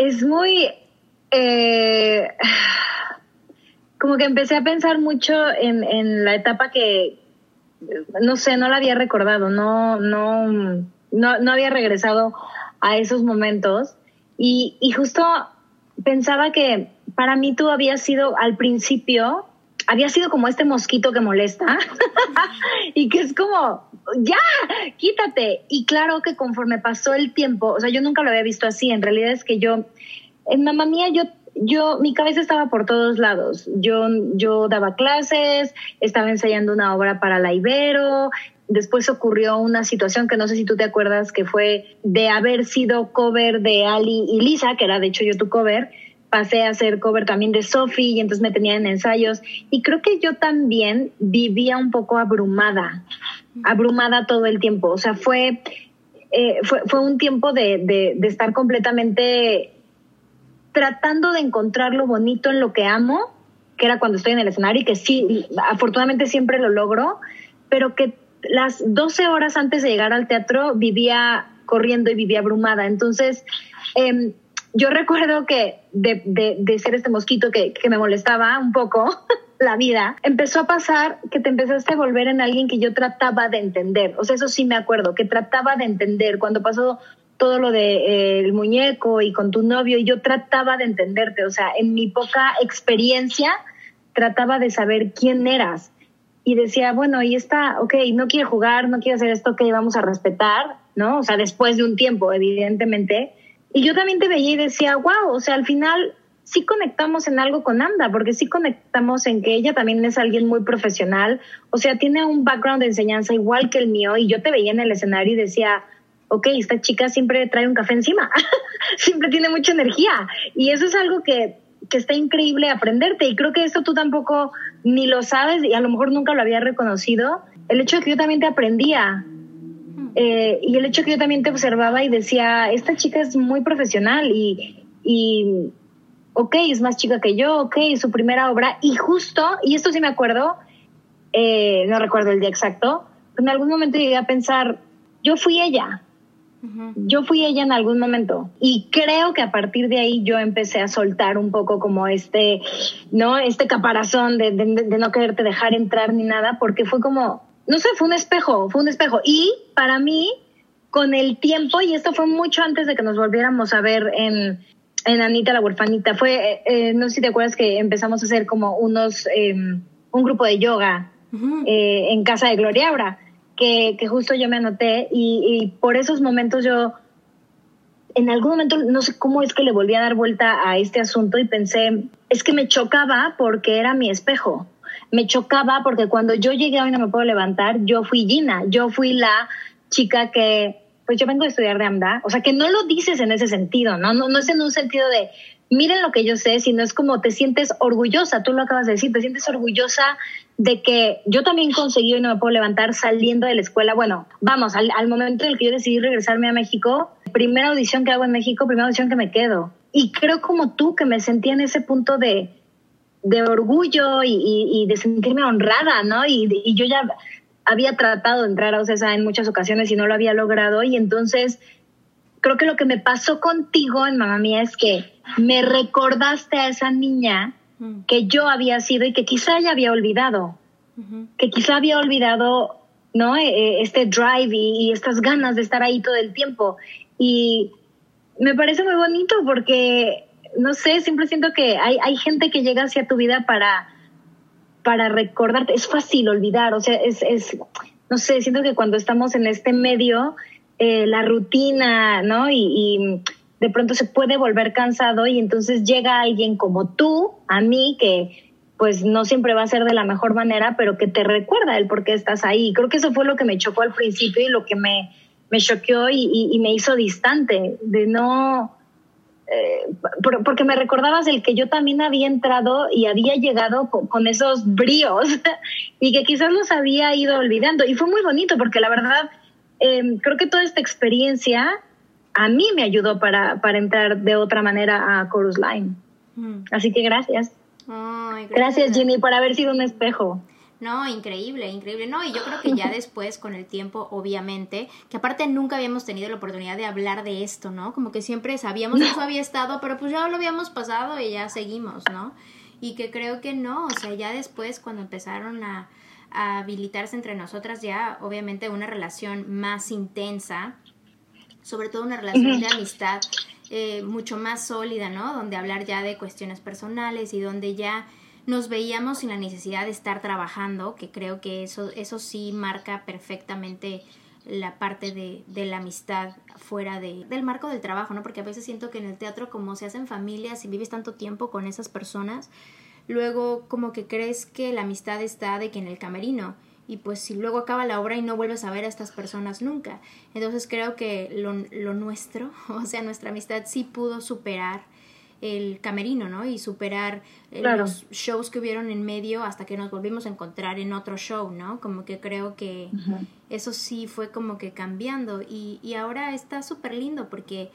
B: Es muy... Eh, como que empecé a pensar mucho en, en la etapa que, no sé, no la había recordado, no, no, no, no había regresado a esos momentos. Y, y justo pensaba que para mí tú habías sido al principio, había sido como este mosquito que molesta y que es como, ya, quítate. Y claro que conforme pasó el tiempo, o sea, yo nunca lo había visto así, en realidad es que yo, en mamá mía, yo yo, mi cabeza estaba por todos lados. Yo, yo daba clases, estaba ensayando una obra para la Ibero. Después ocurrió una situación que no sé si tú te acuerdas, que fue de haber sido cover de Ali y Lisa, que era de hecho yo tu cover. Pasé a ser cover también de Sophie y entonces me tenía en ensayos. Y creo que yo también vivía un poco abrumada, abrumada todo el tiempo. O sea, fue, eh, fue, fue un tiempo de, de, estar completamente tratando de encontrar lo bonito en lo que amo, que era cuando estoy en el escenario y que sí, afortunadamente siempre lo logro, pero que las 12 horas antes de llegar al teatro vivía corriendo y vivía abrumada. Entonces, em, yo recuerdo que de, de, ser este mosquito que, que me molestaba un poco la vida, empezó a pasar que te empezaste a volver en alguien que yo trataba de entender. O sea, eso sí me acuerdo, que trataba de entender. Cuando pasó todo lo de eh, el muñeco y con tu novio y yo trataba de entenderte, o sea, en mi poca experiencia trataba de saber quién eras y decía, bueno, y está, ok, no quiere jugar, no quiere hacer esto, que vamos a respetar, ¿no? O sea, después de un tiempo, evidentemente. Y yo también te veía y decía, wow, o sea, al final sí conectamos en algo con Anda, porque sí conectamos en que ella también es alguien muy profesional, o sea, tiene un background de enseñanza igual que el mío y yo te veía en el escenario y decía, ok, esta chica siempre trae un café encima, siempre tiene mucha energía. Y eso es algo que, que está increíble aprenderte. Y creo que esto tú tampoco ni lo sabes y a lo mejor nunca lo había reconocido. el hecho de que yo también te aprendía. Eh, y el hecho que yo también te observaba y decía, esta chica es muy profesional y, y ok, es más chica que yo, ok, su primera obra. Y justo, y esto sí me acuerdo, eh, no recuerdo el día exacto, en algún momento llegué a pensar, yo fui ella. Yo fui ella en algún momento y creo que a partir de ahí yo empecé a soltar un poco como este, ¿no? Este caparazón de, de no quererte dejar entrar ni nada porque fue como, no sé, fue un espejo, fue un espejo. Y para mí, con el tiempo, y esto fue mucho antes de que nos volviéramos a ver en, en Anita la huerfanita, fue, eh, eh, no sé si te acuerdas que empezamos a hacer como unos, em, un grupo de yoga eh, en casa de Gloria Aura, que, que justo yo me anoté y, y, por esos momentos yo, en algún momento, no sé cómo es que le volví a dar vuelta a este asunto y pensé, es que me chocaba porque era mi espejo me chocaba porque cuando yo llegué hoy no me puedo levantar, yo fui Gina, yo fui la chica que, pues yo vengo a estudiar de AMDA, o sea, que no lo dices en ese sentido, ¿no? No, no es en un sentido de, miren lo que yo sé, sino es como te sientes orgullosa, tú lo acabas de decir, te sientes orgullosa de que yo también conseguí y no me puedo levantar saliendo de la escuela. Bueno, vamos, al, al, momento en el que yo decidí regresarme a México, primera audición que hago en México, primera audición que me quedo. Y creo como tú que me sentía en ese punto de, de orgullo y, de sentirme honrada, ¿no? Y, yo ya había tratado de entrar a OCESA en muchas ocasiones y no lo había logrado y entonces creo que lo que me pasó contigo en Mamá Mía es que me recordaste a esa niña mm. que yo había sido y que quizá ya había olvidado, que quizá había olvidado, ¿no? E, e, este drive y, y estas ganas de estar ahí todo el tiempo. Y me parece muy bonito porque no sé, siempre siento que hay, hay gente que llega hacia tu vida para, para recordarte. Es fácil olvidar, o sea, es, es, no sé, siento que cuando estamos en este medio, eh, la rutina, ¿no? Y, de pronto se puede volver cansado y entonces llega alguien como tú, a mí, que pues no siempre va a ser de la mejor manera, pero que te recuerda el por qué estás ahí. Creo que eso fue lo que me chocó al principio y lo que me, me choqueó y, y me hizo distante, de no eh, porque me recordabas el que yo también había entrado y había llegado con, esos bríos y que quizás los había ido olvidando. Y fue muy bonito porque la verdad, em, creo que toda esta experiencia a mí me ayudó para, para entrar de otra manera a Chorus Line. Mm. Así que gracias. gracias. Gracias, Jimmy, por haber sido un espejo.
A: No, increíble, increíble. No, y yo creo que ya después, con el tiempo, obviamente, que aparte nunca habíamos tenido la oportunidad de hablar de esto, ¿no? Como que siempre sabíamos que eso había estado, pero pues ya lo habíamos pasado y ya seguimos, ¿no? Y que creo que no, o sea, ya después, cuando empezaron a, habilitarse entre nosotras, ya obviamente una relación más intensa, sobre todo una relación de amistad eh, mucho más sólida, ¿no? Donde hablar ya de cuestiones personales y donde ya nos veíamos sin la necesidad de estar trabajando, que creo que eso, eso sí marca perfectamente la parte de, de la amistad fuera de, del marco del trabajo, ¿no? Porque a veces siento que en el teatro como se hacen familias y vives tanto tiempo con esas personas, luego como que crees que la amistad está de que en el camerino y pues si luego acaba la obra y no vuelves a ver a estas personas nunca. Entonces creo que lo, lo nuestro, o sea, nuestra amistad sí pudo superar el camerino, ¿no? Y superar eh, los shows que hubieron en medio hasta que nos volvimos a encontrar en otro show, ¿no? Como que creo que eso sí fue como que cambiando. Y, y ahora está súper lindo porque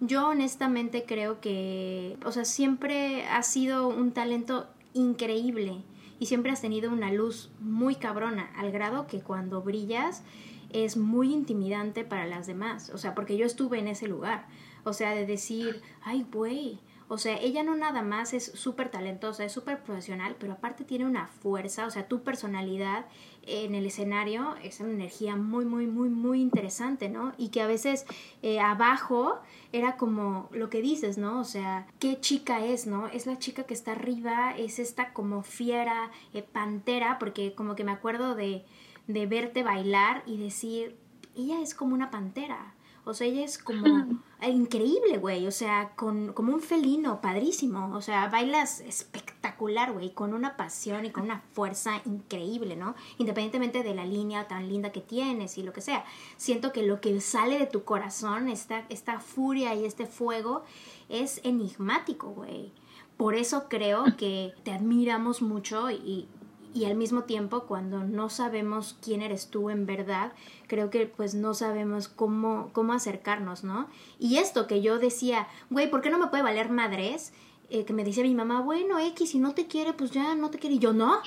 A: yo honestamente creo que, o sea, siempre ha sido un talento increíble y siempre has tenido una luz muy cabrona, al grado que cuando brillas es muy intimidante para las demás, o sea, porque yo estuve en ese lugar, o sea, de decir, ay, güey, o sea, ella no nada más es súper talentosa, es súper profesional, pero aparte tiene una fuerza, o sea, tu personalidad en el escenario es una energía muy, muy, muy, muy interesante, ¿no? Y que a veces eh, abajo era como lo que dices, ¿no? O sea, ¿qué chica es, no? Es la chica que está arriba, es esta como fiera, eh, pantera, porque como que me acuerdo de, de verte bailar y decir, ella es como una pantera, o sea, ella es como increíble, güey. O sea, con, como un felino, padrísimo. O sea, bailas espectacular, güey. Con una pasión y con una fuerza increíble, ¿no? Independientemente de la línea tan linda que tienes y lo que sea. Siento que lo que sale de tu corazón, esta, esta furia y este fuego, es enigmático, güey. Por eso creo que te admiramos mucho y, y al mismo tiempo cuando no sabemos quién eres tú en verdad, creo que pues no sabemos cómo, cómo acercarnos, ¿no? Y esto que yo decía, güey, ¿por qué no me puede valer madres? Eh, que me decía mi mamá, bueno, X, si no te quiere, pues ya no te quiere. Y yo, no,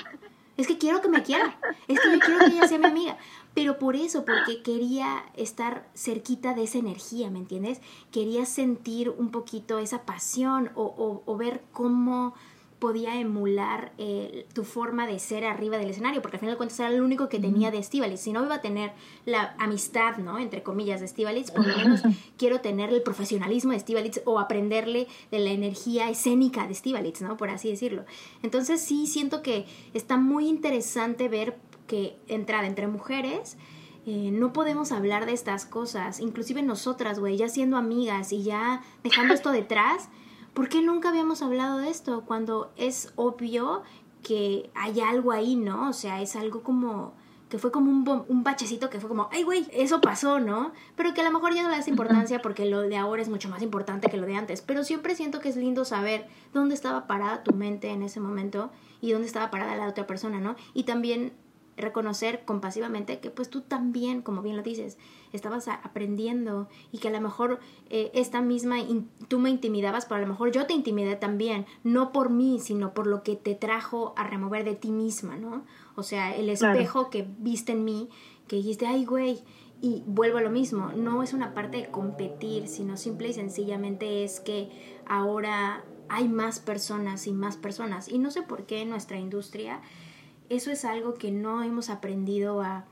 A: es que quiero que me quiera, es que yo quiero que ella sea mi amiga. Pero por eso, porque quería estar cerquita de esa energía, ¿me entiendes? Quería sentir un poquito esa pasión o, o ver cómo podía emular eh, tu forma de ser arriba del escenario, porque al final de cuentas era lo único que tenía de Estivalis. Si no iba a tener la amistad, ¿no? Entre comillas, de Estivalis, por lo menos quiero tener el profesionalismo de Estivalis o aprenderle de la energía escénica de Estivalis, ¿no? Por así decirlo. Entonces sí siento que está muy interesante ver que entrada entre mujeres, eh, no podemos hablar de estas cosas, inclusive nosotras, güey, ya siendo amigas y ya dejando esto detrás, ¿por qué nunca habíamos hablado de esto? Cuando es obvio que hay algo ahí, ¿no? O sea, es algo como que fue como un, un bachecito que fue como, ay, güey, eso pasó, ¿no? Pero que a lo mejor ya no le das importancia porque lo de ahora es mucho más importante que lo de antes. Pero siempre siento que es lindo saber dónde estaba parada tu mente en ese momento y dónde estaba parada la otra persona, ¿no? Y también reconocer compasivamente que pues tú también, como bien lo dices, estabas aprendiendo y que a lo mejor eh, esta misma, tú me intimidabas, pero a lo mejor yo te intimidé también, no por mí, sino por lo que te trajo a remover de ti misma, ¿no? O sea, el espejo que viste en mí, que dijiste, ay, güey, y vuelvo a lo mismo, no es una parte de competir, sino simple y sencillamente es que ahora hay más personas y más personas. Y no sé por qué en nuestra industria eso es algo que no hemos aprendido a,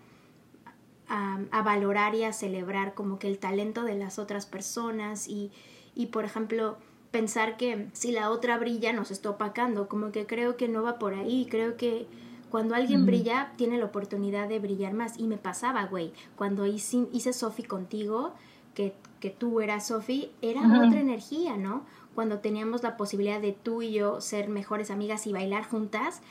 A: a, valorar y a celebrar como que el talento de las otras personas y, y, por ejemplo, pensar que si la otra brilla nos está opacando, como que creo que no va por ahí, creo que cuando alguien brilla tiene la oportunidad de brillar más. Y me pasaba, güey, cuando hice, hice Sofi contigo, que, que, tú eras Sofi, era otra energía, ¿no? Cuando teníamos la posibilidad de tú y yo ser mejores amigas y bailar juntas,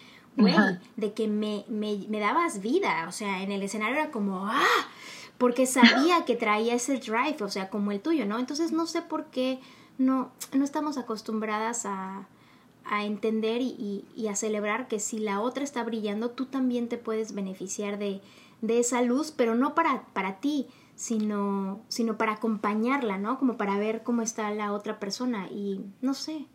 A: de que me, me, me, dabas vida, o sea, en el escenario era como, ¡ah! Porque sabía que traía ese drive, o sea, como el tuyo, ¿no? Entonces no sé por qué no, no estamos acostumbradas a, a entender y, y, a celebrar que si la otra está brillando, tú también te puedes beneficiar de, de esa luz, pero no para, para ti, sino, sino para acompañarla, ¿no? Como para ver cómo está la otra persona y no sé.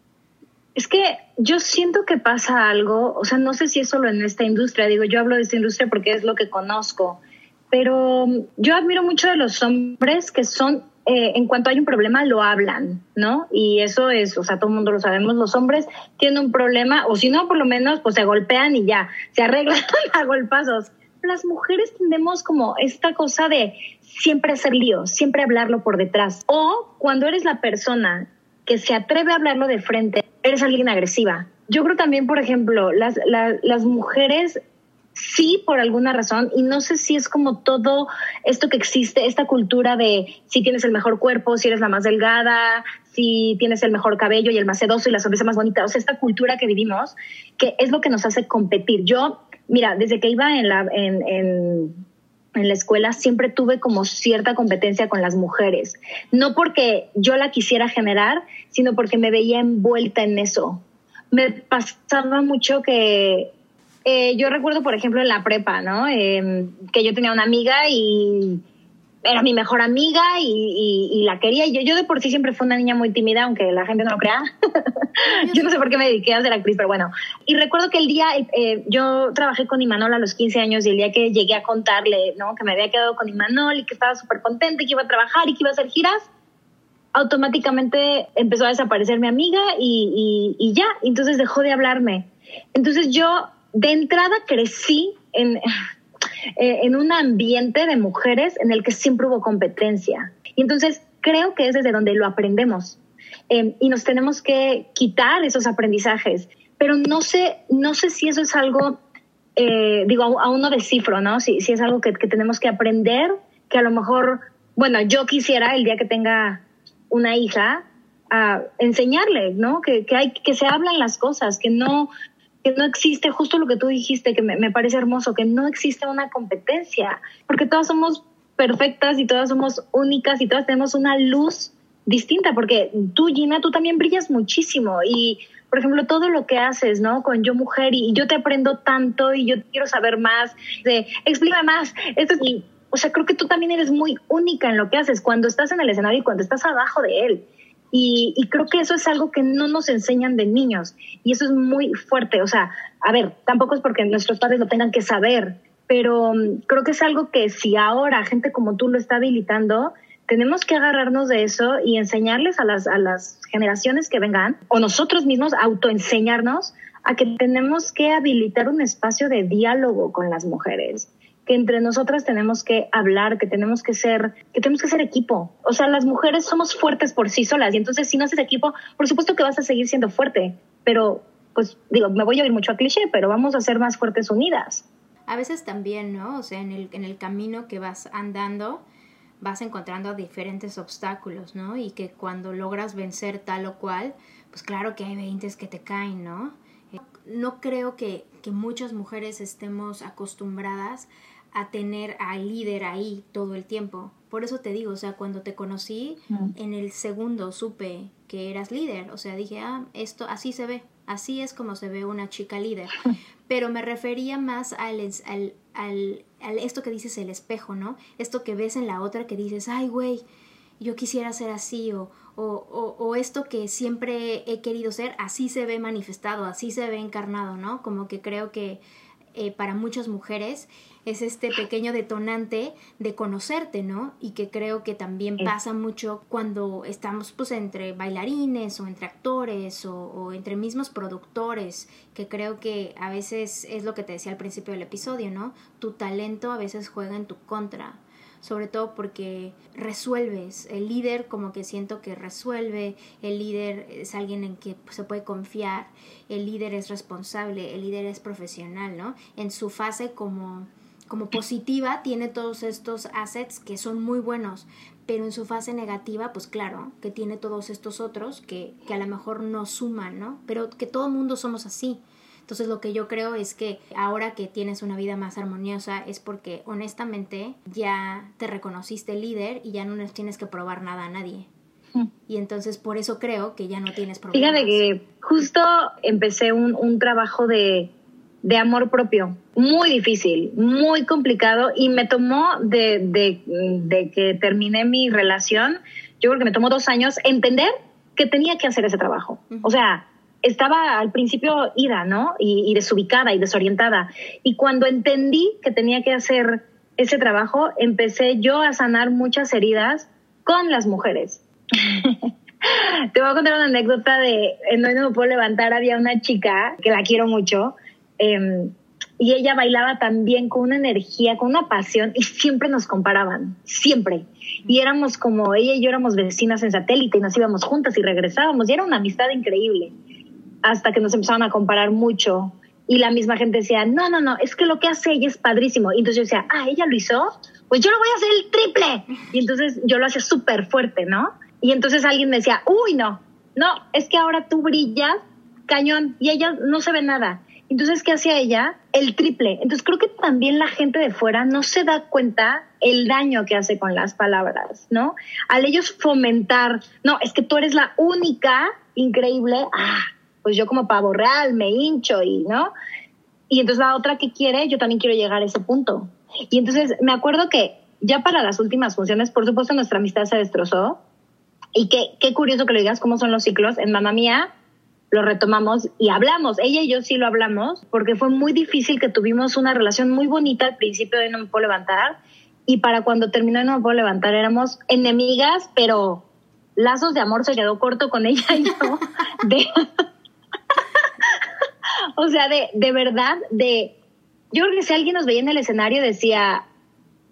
B: Es que yo siento que pasa algo, o sea, no sé si es solo en esta industria, digo, yo hablo de esta industria porque es lo que conozco, pero yo admiro mucho de los hombres que son, eh, en cuanto hay un problema, lo hablan, ¿no? Y eso es, o sea, todo el mundo lo sabemos, los hombres tienen un problema, o si no, por lo menos, pues se golpean y ya, se arreglan a golpazos. Las mujeres tendemos como esta cosa de siempre hacer lío, siempre hablarlo por detrás. O cuando eres la persona que se atreve a hablarlo de frente, eres alguien agresiva. Yo creo también, por ejemplo, las, las, mujeres sí por alguna razón y no sé si es como todo esto que existe, esta cultura de si tienes el mejor cuerpo, si eres la más delgada, si tienes el mejor cabello y el más sedoso y la sonrisa más bonita, o sea, esta cultura que vivimos, que es lo que nos hace competir. Yo, mira, desde que iba en la, en, en la escuela siempre tuve como cierta competencia con las mujeres. No porque yo la quisiera generar, sino porque me veía envuelta en eso. Me pasaba mucho que eh, yo recuerdo, por ejemplo, en la prepa, ¿no? Em, que yo tenía una amiga y era mi mejor amiga y, la quería. Y yo, yo de por sí siempre fui una niña muy tímida, aunque la gente no lo crea. yo no sé por qué me dediqué a ser actriz, pero bueno. Y recuerdo que el día, eh, yo trabajé con Imanol a los 15 años y el día que llegué a contarle, ¿no? Que me había quedado con Imanol y que estaba súper contenta y que iba a trabajar y que iba a hacer giras, automáticamente empezó a desaparecer mi amiga y, y ya. Entonces dejó de hablarme. Entonces yo de entrada crecí en eh, en un ambiente de mujeres en el que siempre hubo competencia. Y entonces creo que es desde donde lo aprendemos. Eh, y nos tenemos que quitar esos aprendizajes. Pero no sé, no sé si eso es algo, eh, digo, aún no descifro, ¿no? Si, si es algo que, que tenemos que aprender, que a lo mejor, bueno, yo quisiera el día que tenga una hija, a enseñarle, ¿no? Que, que se hablan las cosas, que no, que no existe justo lo que tú dijiste, que me, parece hermoso, que no existe una competencia, porque todas somos perfectas y todas somos únicas y todas tenemos una luz distinta, porque tú, Gina, tú también brillas muchísimo y por ejemplo, todo lo que haces, ¿no? Con Yo Mujer y, yo te aprendo tanto y yo quiero saber más, de, explícame más. Esto, y, o sea, creo que tú también eres muy única en lo que haces cuando estás en el escenario y cuando estás abajo de él. Y, y, creo que eso es algo que no nos enseñan de niños. Y eso es muy fuerte. O sea, a ver, tampoco es porque nuestros padres lo tengan que saber, pero um, creo que es algo que si ahora gente como tú lo está habilitando, tenemos que agarrarnos de eso y enseñarles a las, a las generaciones que vengan, o nosotros mismos autoenseñarnos a que tenemos que habilitar un espacio de diálogo con las mujeres que entre nosotras tenemos que hablar, que tenemos que ser, que tenemos que ser equipo. O sea, las mujeres somos fuertes por sí solas y entonces si no haces equipo, por supuesto que vas a seguir siendo fuerte, pero pues digo, me voy a ir mucho a cliché, pero vamos a ser más fuertes unidas.
A: A veces también, ¿no? O sea, en el, en el camino que vas andando, vas encontrando diferentes obstáculos, ¿no? Y que cuando logras vencer tal o cual, pues claro que hay veintes que te caen, ¿no? Eh, no creo que, que muchas mujeres estemos acostumbradas a tener al líder ahí todo el tiempo. Por eso te digo, o sea, cuando te conocí, en el segundo supe que eras líder. O sea, dije, ah, esto así se ve, así es como se ve una chica líder. Pero me refería más al, al, al, al esto que dices el espejo, ¿no? Esto que ves en la otra que dices, ay, güey, yo quisiera ser así o, o, o, esto que siempre he querido ser, así se ve manifestado, así se ve encarnado, ¿no? Como que creo que eh, para muchas mujeres es este pequeño detonante de conocerte, ¿no? Y que creo que también pasa mucho cuando estamos pues entre bailarines o entre actores o, o, entre mismos productores, que creo que a veces es lo que te decía al principio del episodio, ¿no? Tu talento a veces juega en tu contra sobre todo porque resuelves. El líder como que siento que resuelve, el líder es alguien en que se puede confiar, el líder es responsable, el líder es profesional, ¿no? En su fase como como positiva tiene todos estos assets que son muy buenos, pero en su fase negativa, pues claro, que tiene todos estos otros que, que a lo mejor no suman, ¿no? Pero que todo mundo somos así. Entonces lo que yo creo es que ahora que tienes una vida más armoniosa es porque honestamente ya te reconociste líder y ya no les tienes que probar nada a nadie. Hmm. Y entonces por eso creo que ya no tienes problemas.
B: Fíjate que justo empecé un, un trabajo de, de, amor propio, muy difícil, muy complicado y me tomó de, de, de que terminé mi relación, yo creo que me tomó dos años entender que tenía que hacer ese trabajo. O sea, estaba al principio ida, ¿no? Y, desubicada y desorientada. Y cuando entendí que tenía que hacer ese trabajo, empecé yo a sanar muchas heridas con las mujeres. Te voy a contar una anécdota de en hoy no me puedo levantar. Había una chica que la quiero mucho em, y ella bailaba también con una energía, con una pasión y siempre nos comparaban, siempre. Y éramos como ella y yo éramos vecinas en satélite y nos íbamos juntas y regresábamos y era una amistad increíble hasta que nos empezaron a comparar mucho y la misma gente decía, no, no, no, es que lo que hace ella es padrísimo. Y entonces yo decía, ah, ella lo hizo, pues yo lo voy a hacer el triple. Y entonces yo lo hacía súper fuerte, ¿no? Y entonces alguien me decía, uy, no, no, es que ahora tú brillas cañón y ella no se ve nada. Entonces, ¿qué hacía ella? El triple. Entonces, creo que también la gente de fuera no se da cuenta el daño que hace con las palabras, ¿no? Al ellos fomentar, no, es que tú eres la única increíble, ah, pues yo como pavo real me hincho y, ¿no? Y entonces la otra que quiere, yo también quiero llegar a ese punto. Y entonces me acuerdo que ya para las últimas funciones, por supuesto nuestra amistad se destrozó. Y qué, qué curioso que lo digas, cómo son los ciclos. En Mamá Mía lo retomamos y hablamos. Ella y yo sí lo hablamos porque fue muy difícil que tuvimos una relación muy bonita al principio de No me puedo levantar. Y para cuando terminó No me puedo levantar éramos enemigas, pero lazos de amor se quedó corto con ella y yo. De, o sea, de, de verdad, de... Yo creo que si alguien nos veía en el escenario decía,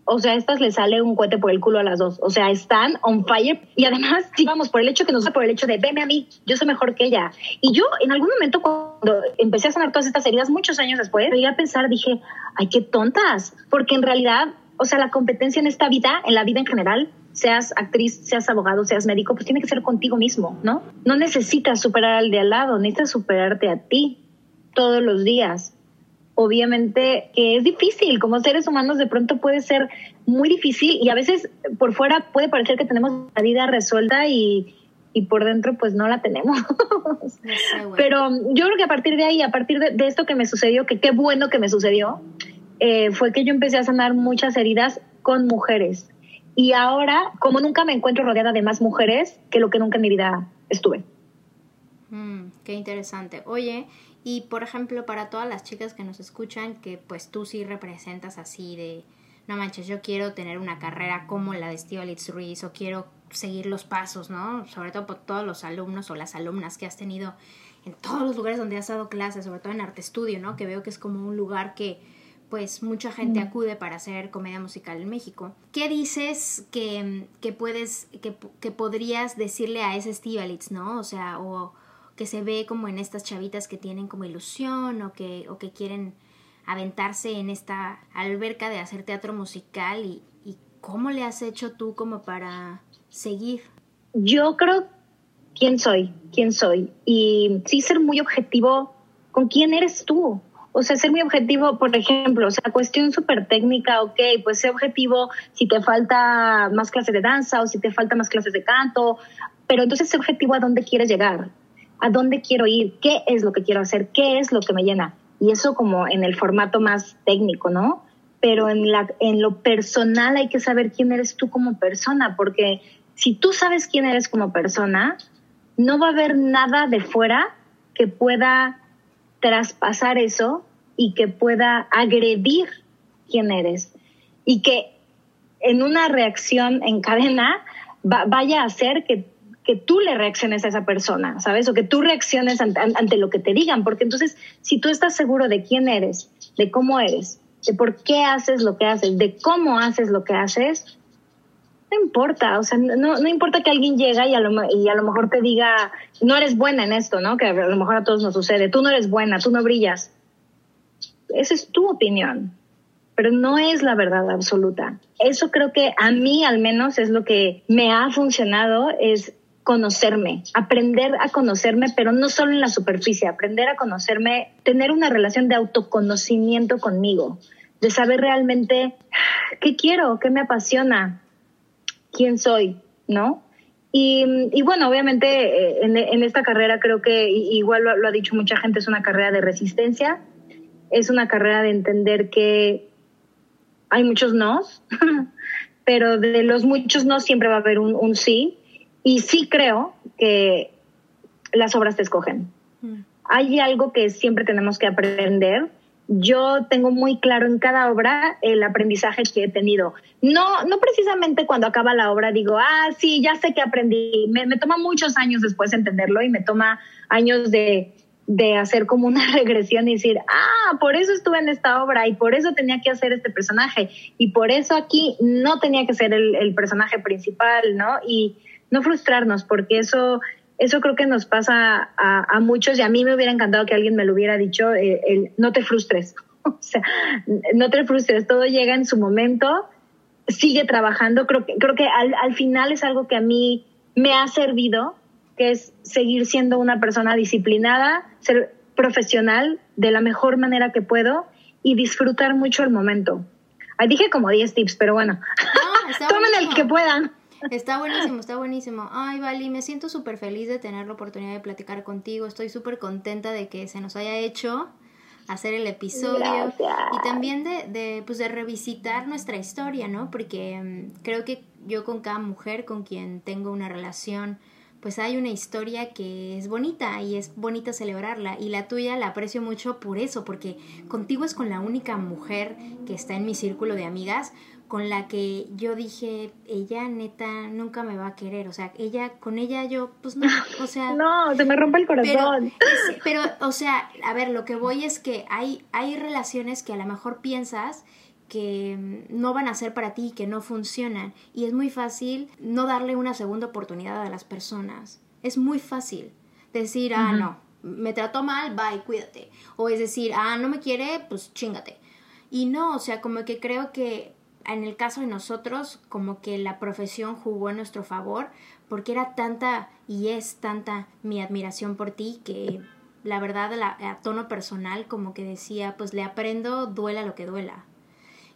B: o sea, a estas le sale un cohete por el culo a las dos. O sea, están on fire. Y además, digamos, por el hecho que nos por el hecho de, veme a mí, yo soy mejor que ella. Y yo, en algún momento, cuando empecé a sanar todas estas heridas, muchos años después, llegué a pensar, dije, ay, qué tontas. Porque en realidad, o sea, la competencia en esta vida, en la vida en general, seas actriz, seas abogado, seas médico, pues tiene que ser contigo mismo, ¿no? No necesitas superar al de al lado, necesitas superarte a ti todos los días. Obviamente que es difícil, como seres humanos de pronto puede ser muy difícil y a veces por fuera puede parecer que tenemos la vida resuelta y, y por dentro pues no la tenemos. Pero yo creo que a partir de ahí, a partir de, esto que me sucedió, que qué bueno que me sucedió, eh, fue que yo empecé a sanar muchas heridas con mujeres. Y ahora, como nunca me encuentro rodeada de más mujeres que lo que nunca en mi vida estuve.
A: Mm, qué interesante. Oye, y por ejemplo, para todas las chicas que nos escuchan, que pues tú sí representas así de, no manches, yo quiero tener una carrera como la de Steve Ruiz o quiero seguir los pasos, ¿no? Sobre todo por todos los alumnos o las alumnas que has tenido en todos los lugares donde has dado clases, sobre todo en arte estudio, ¿no? Que veo que es como un lugar que pues mucha gente mm. acude para hacer comedia musical en México. ¿Qué dices que, que puedes, que, que, podrías decirle a ese Steve ¿no? O sea, o que se ve como en estas chavitas que tienen como ilusión o que, o que quieren aventarse en esta alberca de hacer teatro musical y, cómo le has hecho tú como para seguir?
B: Yo creo quién soy, quién soy y sí ser muy objetivo con quién eres tú. O sea, ser muy objetivo, por ejemplo, o sea, cuestión súper técnica, ok, pues ser objetivo si te falta más clases de danza o si te falta más clases de canto, pero entonces ser objetivo a dónde quieres llegar, a dónde quiero ir, qué es lo que quiero hacer, qué es lo que me llena. Y eso como en el formato más técnico, ¿no? Pero en, la, en lo personal hay que saber quién eres tú como persona, porque si tú sabes quién eres como persona, no va a haber nada de fuera que pueda traspasar eso y que pueda agredir quién eres. Y que en una reacción en cadena vaya a hacer que, que, tú le reacciones a esa persona, ¿sabes? O que tú reacciones ante, ante lo que te digan. Porque entonces, si tú estás seguro de quién eres, de cómo eres, de por qué haces lo que haces, de cómo haces lo que haces, no importa, o sea, no, no importa que alguien llegue y a, lo, y a lo mejor te diga, no eres buena en esto, ¿no? Que a lo mejor a todos nos sucede, tú no eres buena, tú no brillas. Esa es tu opinión, pero no es la verdad absoluta. Eso creo que a mí al menos es lo que me ha funcionado, es conocerme, aprender a conocerme, pero no solo en la superficie, aprender a conocerme, tener una relación de autoconocimiento conmigo, de saber realmente qué quiero, qué me apasiona, quién soy, ¿no? Y, bueno, obviamente eh, en, esta carrera creo que igual lo, ha dicho mucha gente, es una carrera de resistencia, es una carrera de entender que hay muchos nos, pero de los muchos no siempre va a haber un, sí. Y sí creo que las obras te escogen. Mm. Hay algo que siempre tenemos que aprender yo tengo muy claro en cada obra el aprendizaje que he tenido. No, no precisamente cuando acaba la obra digo, ah, sí, ya sé que aprendí. Me, toma muchos años después entenderlo y me toma años de, de hacer como una regresión y decir, ah, por eso estuve en esta obra y por eso tenía que hacer este personaje y por eso aquí no tenía que ser el, el personaje principal, ¿no? Y no frustrarnos porque eso eso creo que nos pasa a, muchos y a mí me hubiera encantado que alguien me lo hubiera dicho, eh, el, no te frustres, o sea, no te frustres, todo llega en su momento, sigue trabajando, creo que, creo que al, al final es algo que a mí me ha servido, que es seguir siendo una persona disciplinada, ser profesional de la mejor manera que puedo y disfrutar mucho el momento. Ahí dije como 10 tips, pero bueno, tomen el que puedan.
A: Está buenísimo, está buenísimo. Ay, Vali, me siento súper feliz de tener la oportunidad de platicar contigo. Estoy súper contenta de que se nos haya hecho hacer el episodio y también de, de, pues de revisitar nuestra historia, ¿no? Porque mm, creo que yo con cada mujer con quien tengo una relación, pues hay una historia que es bonita y es bonita celebrarla y la tuya la aprecio mucho por eso, porque contigo es con la única mujer que está en mi círculo de amigas con la que yo dije, ella neta nunca me va a querer, o sea, ella, con ella yo, pues no, o sea...
B: no, se me rompe el corazón.
A: Pero, o sea, a ver, lo que voy es que hay, hay relaciones que a lo mejor piensas que mm, no van a ser para ti, que no funcionan, y es muy fácil no darle una segunda oportunidad a las personas. Es muy fácil decir, ah, no, me trató mal, bye, cuídate. O es decir, ah, no me quiere, pues chingate. Y no, o sea, como que creo que en el caso de nosotros, como que la profesión jugó en nuestro favor, porque era tanta y es tanta mi admiración por ti que la verdad a tono personal como que decía, pues le aprendo, duela lo que duela.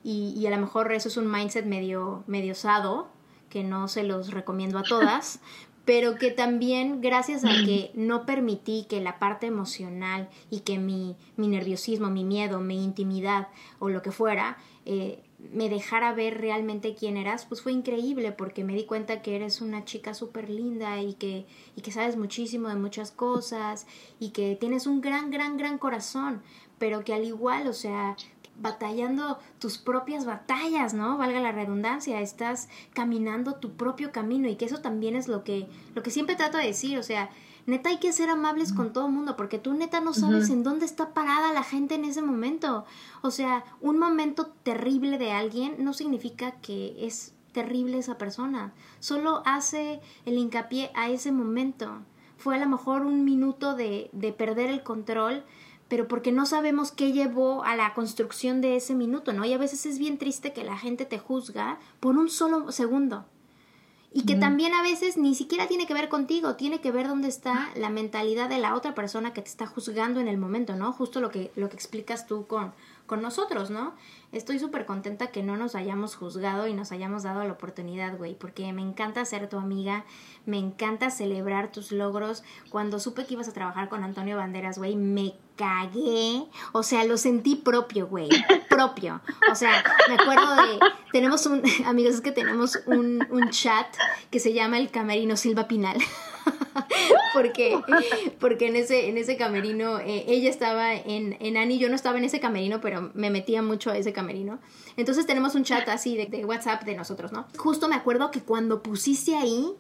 A: Y, y a lo mejor eso es un mindset medio, medio osado, que no se los recomiendo a todas, pero que también gracias a que no permití que la parte emocional y que mi, mi nerviosismo, mi miedo, mi intimidad o lo que fuera, eh, me dejara ver realmente quién eras, pues fue increíble porque me di cuenta que eres una chica súper linda y que, y que sabes muchísimo de muchas cosas y que tienes un gran, gran, gran corazón, pero que al igual, o sea, batallando tus propias batallas, ¿no? Valga la redundancia, estás caminando tu propio camino y que eso también es lo que, lo que siempre trato de decir, o sea, neta hay que ser amables con todo el mundo, porque tú neta no sabes en dónde está parada la gente en ese momento. O sea, un momento terrible de alguien no significa que es terrible esa persona, solo hace el hincapié a ese momento. Fue a lo mejor un minuto de, de perder el control, pero porque no sabemos qué llevó a la construcción de ese minuto, ¿no? Y a veces es bien triste que la gente te juzga por un solo segundo. Y que también a veces ni siquiera tiene que ver contigo, tiene que ver dónde está la mentalidad de la otra persona que te está juzgando en el momento, ¿no? Justo lo que, lo que explicas tú con, con nosotros, ¿no? Estoy súper contenta que no nos hayamos juzgado y nos hayamos dado la oportunidad, güey, porque me encanta ser tu amiga, me encanta celebrar tus logros. Cuando supe que ibas a trabajar con Antonio Banderas, güey, me cagué. O sea, lo sentí propio, güey, propio. O sea, me acuerdo de, tenemos un, amigos, es que tenemos un, un chat que se llama el Camerino Silva Pinal. porque, porque en ese, en ese camerino, eh, ella estaba en, en Annie, yo no estaba en ese camerino, pero me metía mucho a ese camerino. Entonces tenemos un chat así de, de WhatsApp de nosotros, ¿no? Justo me acuerdo que cuando pusiste ahí,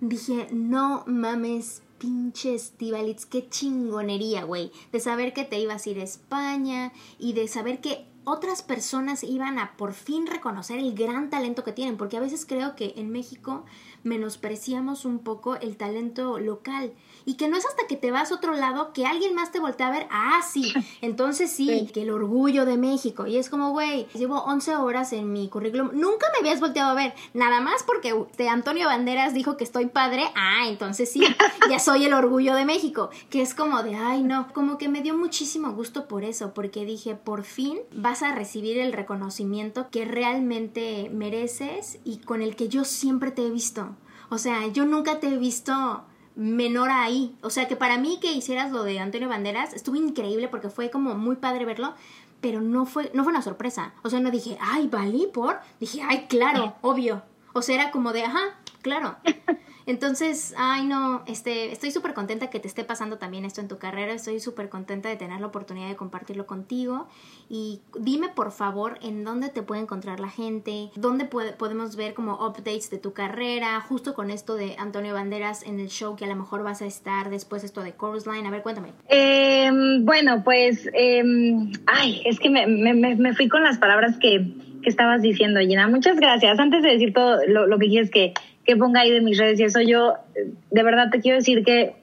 A: dije, no mames, pinche Estivalitz, qué chingonería, güey. De saber que te ibas a ir a España y de saber que otras personas iban a por fin reconocer el gran talento que tienen, porque a veces creo que en México menospreciamos un poco el talento local y que no es hasta que te vas a otro lado que alguien más te voltea a ver, ah, sí, entonces sí, que el orgullo de México. Y es como, güey, llevo 11 horas en mi currículum, nunca me habías volteado a ver, nada más porque de Antonio Banderas dijo que estoy padre, ah, entonces sí, ya soy el orgullo de México, que es como de, ay, no, como que me dio muchísimo gusto por eso, porque dije, por fin vas a recibir el reconocimiento que realmente mereces y con el que yo siempre te he visto. O sea, yo nunca te he visto menor ahí. O sea, que para mí que hicieras lo de Antonio Banderas estuvo increíble porque fue como muy padre verlo, pero no fue, no fue una sorpresa. O sea, no dije, ay, valí por. Dije, ay, claro, obvio. O sea, era como de, ajá, claro. Entonces, ay no, este, estoy súper contenta que te esté pasando también esto en tu carrera, estoy súper contenta de tener la oportunidad de compartirlo contigo y dime por favor en dónde te puede encontrar la gente, dónde podemos ver como updates de tu carrera, justo con esto de Antonio Banderas en el show que a lo mejor vas a estar después esto de Chorus Line, a ver, cuéntame.
B: Em, bueno, pues, em, ay, es que me, me, me, fui con las palabras que, que estabas diciendo, Gina. Muchas gracias. Antes de decir todo lo, lo que quieres que que ponga ahí de mis redes y eso yo de verdad te quiero decir que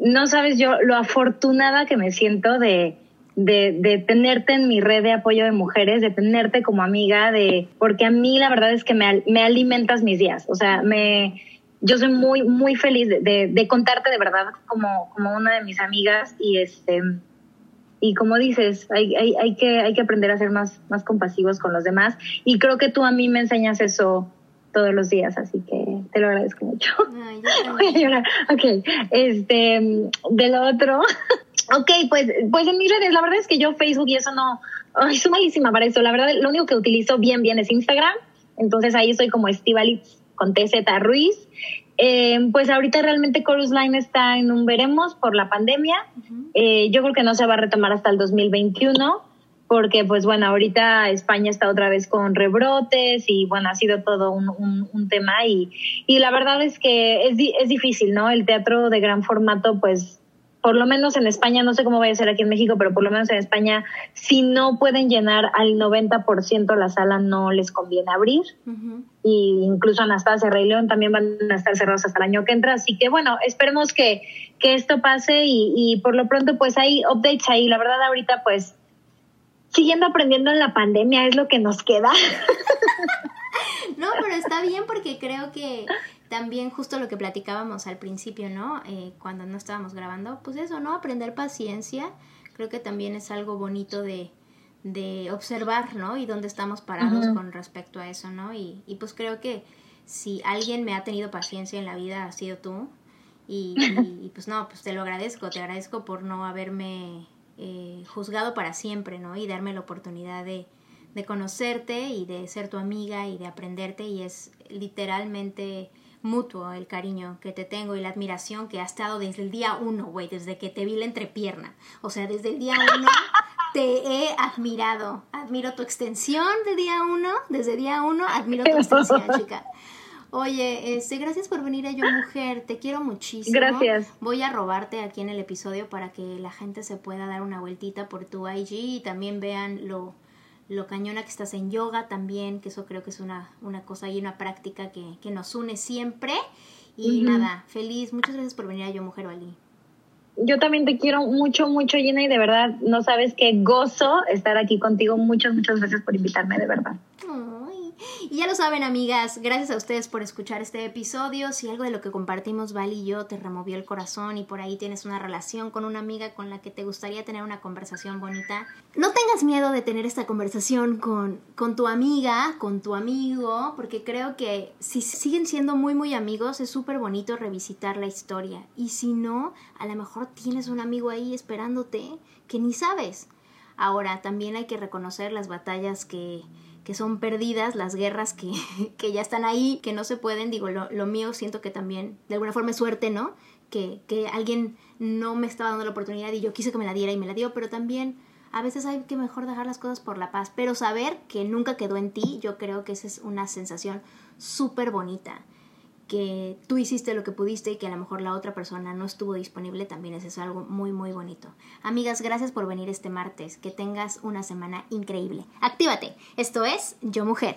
B: no sabes yo lo afortunada que me siento de, de, tenerte en mi red de apoyo de mujeres, de tenerte como amiga, de porque a mí la verdad es que me, me alimentas mis días, o sea, me yo soy muy muy feliz de, de, contarte de verdad como, como una de mis amigas y este y como dices, hay, hay, hay, que, hay que aprender a ser más, más compasivos con los demás. Y creo que tú a mí me enseñas eso todos los días, así que te lo agradezco mucho. Voy a llorar. Ok, este, de lo otro. ok, pues, pues en mis redes, la verdad es que yo Facebook y eso no, ay, soy malísima para eso. La verdad, lo único que utilizo bien, bien es Instagram. Entonces ahí estoy como Estivalitz con TZ Ruiz. Eh, pues ahorita realmente Chorus Line está en un veremos por la pandemia. Eh, yo creo que no se va a retomar hasta el 2021 porque pues bueno, ahorita España está otra vez con rebrotes y bueno, ha sido todo un, un, tema y, y, la verdad es que es, es difícil, ¿no? El teatro de gran formato pues por lo menos en España, no sé cómo vaya a ser aquí en México, pero por lo menos en España, si no pueden llenar al 90% la sala, no les conviene abrir. Y incluso Anastasia Rey León también van a estar cerrados hasta el año que entra. Así que bueno, esperemos que, que esto pase y, y por lo pronto pues hay updates ahí. La verdad ahorita pues siguiendo aprendiendo en la pandemia es lo que nos queda.
A: no, pero está bien porque creo que también justo lo que platicábamos al principio, ¿no? Eh, cuando no estábamos grabando, pues eso, ¿no? Aprender paciencia, creo que también es algo bonito de, de observar, ¿no? Y dónde estamos parados con respecto a eso, ¿no? Y, y pues creo que si alguien me ha tenido paciencia en la vida, ha sido tú. Y, y, pues no, pues te lo agradezco, te agradezco por no haberme eh, juzgado para siempre, ¿no? Y darme la oportunidad de, de conocerte y de ser tu amiga y de aprenderte y es literalmente mutuo el cariño que te tengo y la admiración que ha estado desde el día uno, güey, desde que te vi la entrepierna. O sea, desde el día uno te he admirado. Admiro tu extensión de día uno, desde día uno, admiro tu extensión, chica. Oye, este, gracias por venir a Yo Mujer, te quiero muchísimo.
B: Gracias.
A: Voy a robarte aquí en el episodio para que la gente se pueda dar una vueltita por tu IG y también vean lo, lo cañona que estás en yoga también, que eso creo que es una, una cosa y una práctica que, que nos une siempre. Y nada, feliz, muchas gracias por venir a Yo Mujer Bali.
B: Yo también te quiero mucho, mucho, Gina, y de verdad no sabes qué gozo estar aquí contigo. Muchas, muchas gracias por invitarme, de verdad.
A: Y ya lo saben, amigas, gracias a ustedes por escuchar este episodio. Si algo de lo que compartimos, Val y yo, te removió el corazón y por ahí tienes una relación con una amiga con la que te gustaría tener una conversación bonita, no tengas miedo de tener esta conversación con, con tu amiga, con tu amigo, porque creo que si siguen siendo muy, muy amigos, es súper bonito revisitar la historia. Y si no, a lo mejor tienes un amigo ahí esperándote que ni sabes. Ahora, también hay que reconocer las batallas que que son perdidas, las guerras que, que, ya están ahí, que no se pueden, digo, lo, lo, mío siento que también de alguna forma es suerte, ¿no? Que, que alguien no me estaba dando la oportunidad y yo quise que me la diera y me la dio, pero también a veces hay que mejor dejar las cosas por la paz, pero saber que nunca quedó en ti, yo creo que esa es una sensación súper bonita que tú hiciste lo que pudiste y que a lo mejor la otra persona no estuvo disponible, también es eso algo muy, muy bonito. Amigas, gracias por venir este martes. Que tengas una semana increíble. Actívate. Esto es Yo Mujer.